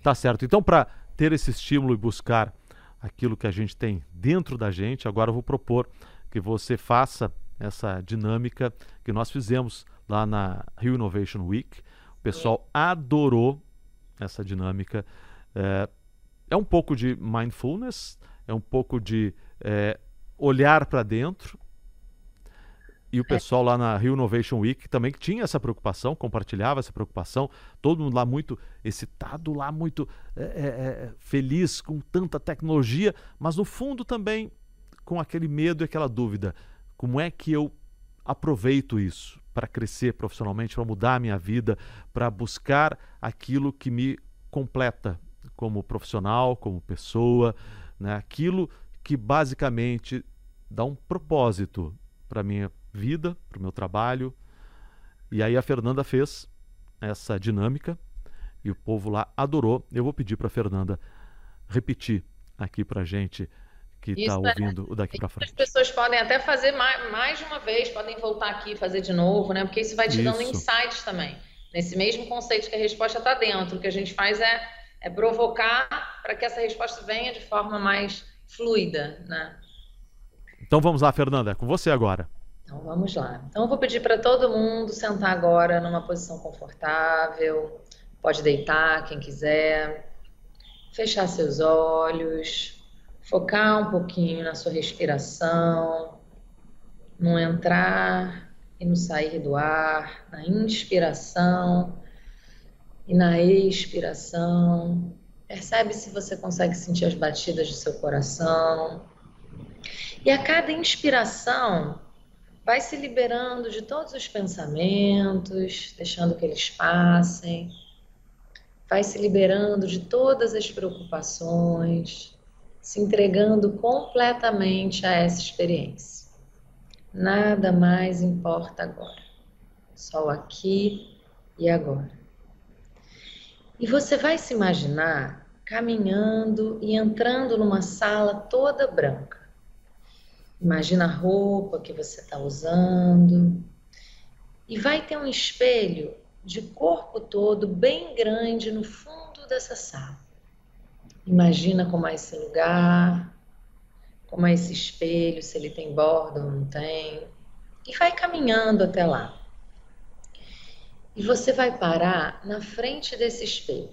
Tá certo. Então, para ter esse estímulo e buscar aquilo que a gente tem dentro da gente, agora eu vou propor que você faça essa dinâmica que nós fizemos lá na Rio Innovation Week pessoal adorou essa dinâmica. É, é um pouco de mindfulness, é um pouco de é, olhar para dentro. E o é. pessoal lá na Rio Innovation Week também tinha essa preocupação, compartilhava essa preocupação. Todo mundo lá muito excitado, lá muito é, é, é, feliz com tanta tecnologia, mas no fundo também com aquele medo e aquela dúvida: como é que eu aproveito isso? Para crescer profissionalmente, para mudar a minha vida, para buscar aquilo que me completa como profissional, como pessoa, né? aquilo que basicamente dá um propósito para a minha vida, para o meu trabalho. E aí a Fernanda fez essa dinâmica e o povo lá adorou. Eu vou pedir para a Fernanda repetir aqui para a gente que está é ouvindo o daqui para frente. As pessoas podem até fazer mais, mais, de uma vez, podem voltar aqui e fazer de novo, né? Porque isso vai te isso. dando insights também. Nesse mesmo conceito que a resposta está dentro. O que a gente faz é, é provocar para que essa resposta venha de forma mais fluida, né? Então vamos lá, Fernanda, é com você agora. Então vamos lá. Então eu vou pedir para todo mundo sentar agora numa posição confortável. Pode deitar quem quiser. Fechar seus olhos focar um pouquinho na sua respiração, no entrar e no sair do ar, na inspiração e na expiração. Percebe se você consegue sentir as batidas do seu coração. E a cada inspiração, vai se liberando de todos os pensamentos, deixando que eles passem. Vai se liberando de todas as preocupações, se entregando completamente a essa experiência. Nada mais importa agora, só aqui e agora. E você vai se imaginar caminhando e entrando numa sala toda branca. Imagina a roupa que você está usando. E vai ter um espelho de corpo todo bem grande no fundo dessa sala. Imagina como é esse lugar, como é esse espelho, se ele tem borda ou não tem. E vai caminhando até lá. E você vai parar na frente desse espelho.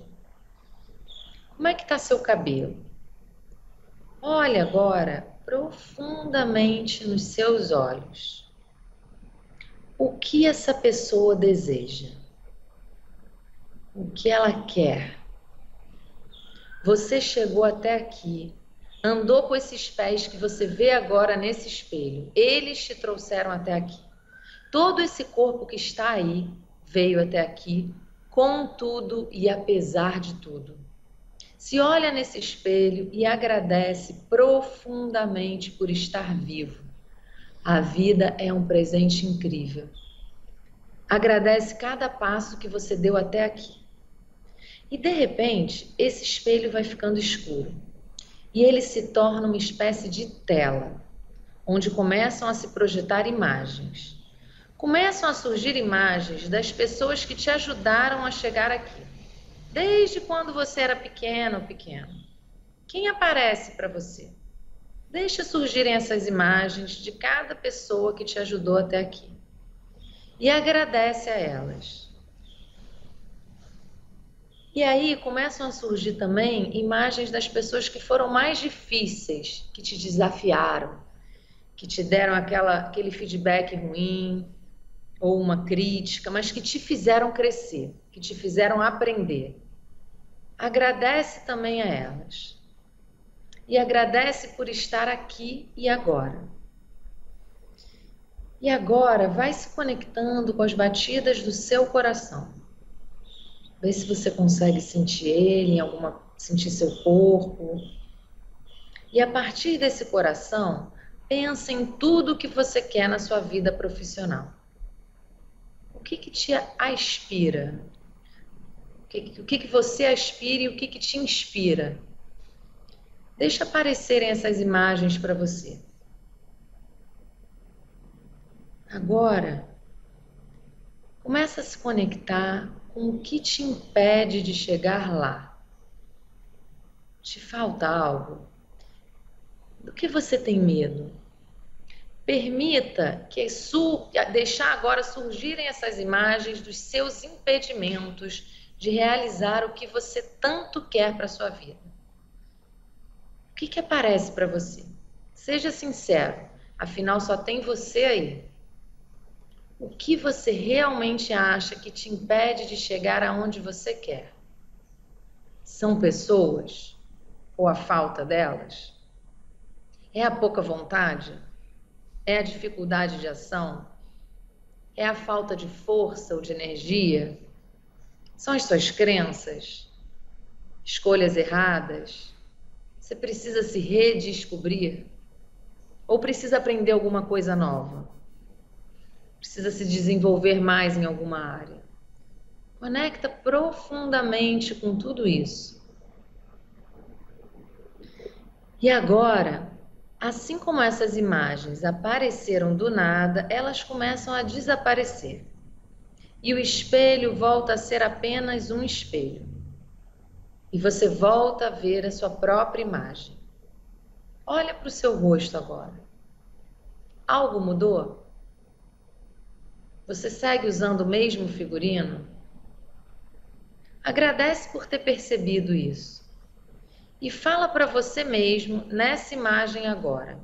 Como é que está seu cabelo? Olha agora profundamente nos seus olhos. O que essa pessoa deseja? O que ela quer? Você chegou até aqui, andou com esses pés que você vê agora nesse espelho. Eles te trouxeram até aqui. Todo esse corpo que está aí veio até aqui, com tudo e apesar de tudo. Se olha nesse espelho e agradece profundamente por estar vivo. A vida é um presente incrível. Agradece cada passo que você deu até aqui. E de repente, esse espelho vai ficando escuro. E ele se torna uma espécie de tela, onde começam a se projetar imagens. Começam a surgir imagens das pessoas que te ajudaram a chegar aqui. Desde quando você era pequeno ou pequeno. Quem aparece para você? Deixa surgirem essas imagens de cada pessoa que te ajudou até aqui e agradece a elas. E aí começam a surgir também imagens das pessoas que foram mais difíceis, que te desafiaram, que te deram aquela, aquele feedback ruim ou uma crítica, mas que te fizeram crescer, que te fizeram aprender. Agradece também a elas. E agradece por estar aqui e agora. E agora vai se conectando com as batidas do seu coração. Vê se você consegue sentir ele, em alguma, sentir seu corpo. E a partir desse coração, pensa em tudo que você quer na sua vida profissional. O que, que te aspira? O que, o que, que você aspira e o que, que te inspira? Deixa aparecerem essas imagens para você. Agora, começa a se conectar com o que te impede de chegar lá. Te falta algo? Do que você tem medo? Permita que su deixar agora surgirem essas imagens dos seus impedimentos de realizar o que você tanto quer para sua vida. O que, que aparece para você? Seja sincero, afinal só tem você aí o que você realmente acha que te impede de chegar aonde você quer? São pessoas ou a falta delas? É a pouca vontade? É a dificuldade de ação? É a falta de força ou de energia? São as suas crenças? Escolhas erradas? Você precisa se redescobrir? Ou precisa aprender alguma coisa nova? Precisa se desenvolver mais em alguma área. Conecta profundamente com tudo isso. E agora, assim como essas imagens apareceram do nada, elas começam a desaparecer. E o espelho volta a ser apenas um espelho. E você volta a ver a sua própria imagem. Olha para o seu rosto agora. Algo mudou? Você segue usando o mesmo figurino? Agradece por ter percebido isso. E fala para você mesmo nessa imagem agora: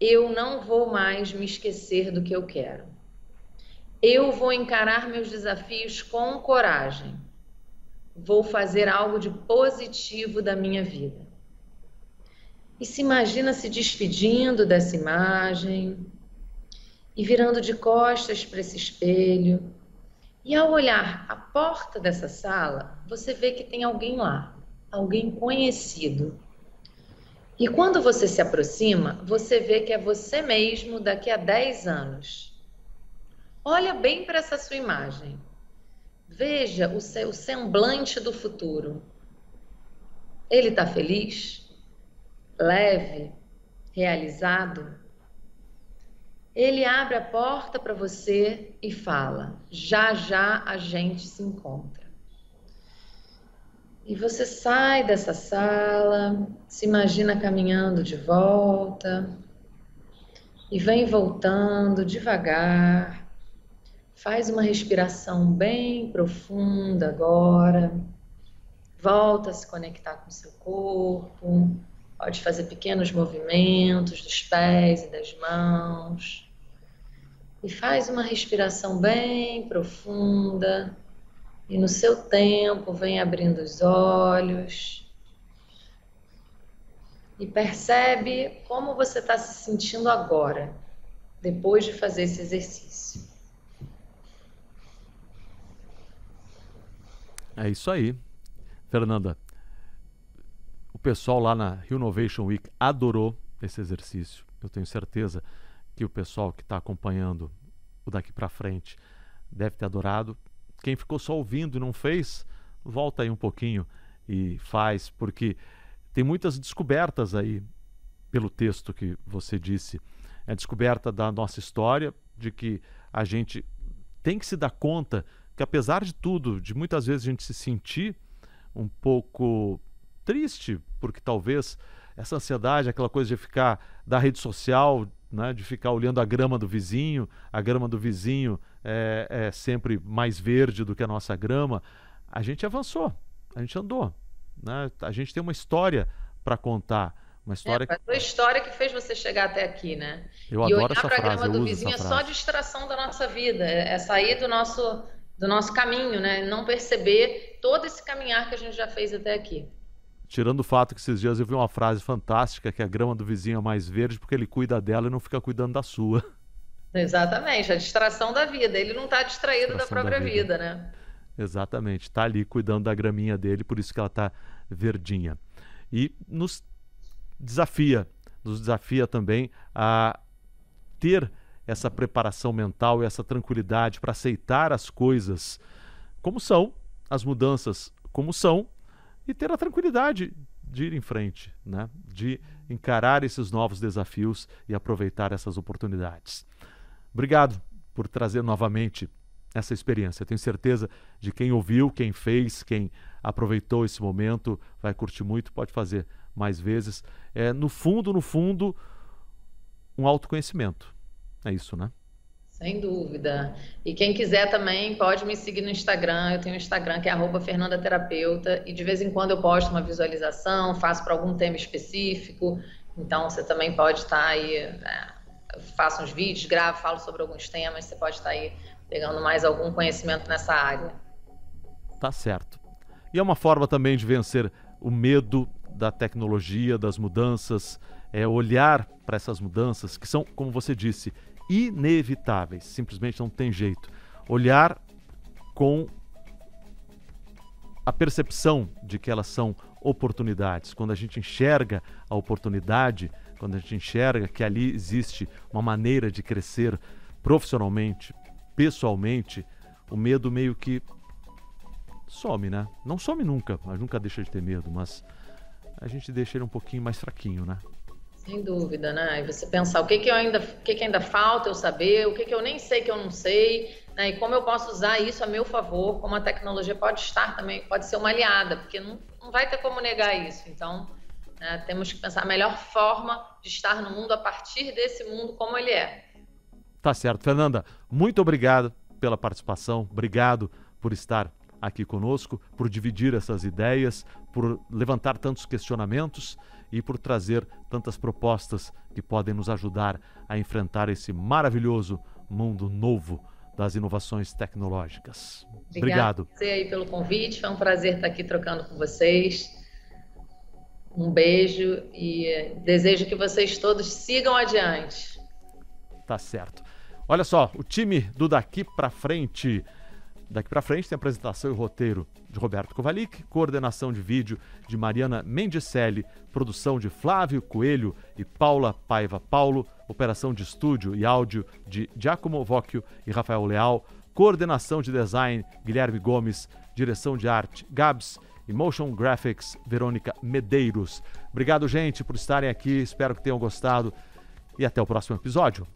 eu não vou mais me esquecer do que eu quero. Eu vou encarar meus desafios com coragem. Vou fazer algo de positivo da minha vida. E se imagina se despedindo dessa imagem, e virando de costas para esse espelho. E ao olhar a porta dessa sala, você vê que tem alguém lá, alguém conhecido. E quando você se aproxima, você vê que é você mesmo daqui a 10 anos. Olha bem para essa sua imagem. Veja o seu semblante do futuro. Ele está feliz? Leve? Realizado? Ele abre a porta para você e fala: já já a gente se encontra. E você sai dessa sala, se imagina caminhando de volta e vem voltando devagar. Faz uma respiração bem profunda agora. Volta a se conectar com seu corpo. Pode fazer pequenos movimentos dos pés e das mãos. E faz uma respiração bem profunda. E no seu tempo, vem abrindo os olhos e percebe como você está se sentindo agora, depois de fazer esse exercício. É isso aí. Fernanda, o pessoal lá na Innovation Week adorou esse exercício. Eu tenho certeza que o pessoal que está acompanhando o daqui para frente deve ter adorado. Quem ficou só ouvindo e não fez, volta aí um pouquinho e faz, porque tem muitas descobertas aí pelo texto que você disse. É descoberta da nossa história, de que a gente tem que se dar conta que, apesar de tudo, de muitas vezes a gente se sentir um pouco triste, porque talvez essa ansiedade, aquela coisa de ficar da rede social, né, de ficar olhando a grama do vizinho, a grama do vizinho é, é sempre mais verde do que a nossa grama, a gente avançou, a gente andou. Né? A gente tem uma história para contar. Uma história. É, a história que fez você chegar até aqui, né? Eu e adoro. Olhar para a grama do vizinho é só distração da nossa vida, é, é sair do nosso do nosso caminho, né? Não perceber todo esse caminhar que a gente já fez até aqui. Tirando o fato que esses dias eu vi uma frase fantástica que a grama do vizinho é mais verde porque ele cuida dela e não fica cuidando da sua. Exatamente, a distração da vida. Ele não está distraído da própria da vida. vida, né? Exatamente, está ali cuidando da graminha dele, por isso que ela está verdinha. E nos desafia, nos desafia também a ter essa preparação mental e essa tranquilidade para aceitar as coisas como são, as mudanças como são, e ter a tranquilidade de ir em frente, né? de encarar esses novos desafios e aproveitar essas oportunidades. Obrigado por trazer novamente essa experiência. Tenho certeza de quem ouviu, quem fez, quem aproveitou esse momento, vai curtir muito, pode fazer mais vezes. É, no fundo, no fundo, um autoconhecimento. É isso, né? Sem dúvida. E quem quiser também pode me seguir no Instagram. Eu tenho um Instagram que é @fernandaterapeuta e de vez em quando eu posto uma visualização, faço para algum tema específico. Então você também pode estar tá aí, é, faço uns vídeos, gravo, falo sobre alguns temas. Você pode estar tá aí pegando mais algum conhecimento nessa área. Tá certo. E é uma forma também de vencer o medo da tecnologia, das mudanças, é olhar para essas mudanças que são, como você disse, inevitáveis, simplesmente não tem jeito. Olhar com a percepção de que elas são oportunidades. Quando a gente enxerga a oportunidade, quando a gente enxerga que ali existe uma maneira de crescer profissionalmente, pessoalmente, o medo meio que some, né? Não some nunca, mas nunca deixa de ter medo, mas a gente deixa ele um pouquinho mais fraquinho, né? Sem dúvida, né? E você pensar o que, que eu ainda, o que, que ainda falta eu saber, o que, que eu nem sei que eu não sei, né? E como eu posso usar isso a meu favor, como a tecnologia pode estar também, pode ser uma aliada, porque não, não vai ter como negar isso. Então, né, temos que pensar a melhor forma de estar no mundo a partir desse mundo como ele é. Tá certo. Fernanda, muito obrigado pela participação, obrigado por estar aqui conosco, por dividir essas ideias, por levantar tantos questionamentos e por trazer tantas propostas que podem nos ajudar a enfrentar esse maravilhoso mundo novo das inovações tecnológicas. Obrigado. Obrigado. aí pelo convite, foi um prazer estar aqui trocando com vocês. Um beijo e desejo que vocês todos sigam adiante. Tá certo. Olha só, o time do daqui para frente Daqui para frente tem apresentação e roteiro de Roberto Kovalik, coordenação de vídeo de Mariana Mendicelli, produção de Flávio Coelho e Paula Paiva Paulo, operação de estúdio e áudio de Giacomo Vocchio e Rafael Leal, coordenação de design Guilherme Gomes, direção de arte Gabs e motion graphics Verônica Medeiros. Obrigado, gente, por estarem aqui. Espero que tenham gostado e até o próximo episódio.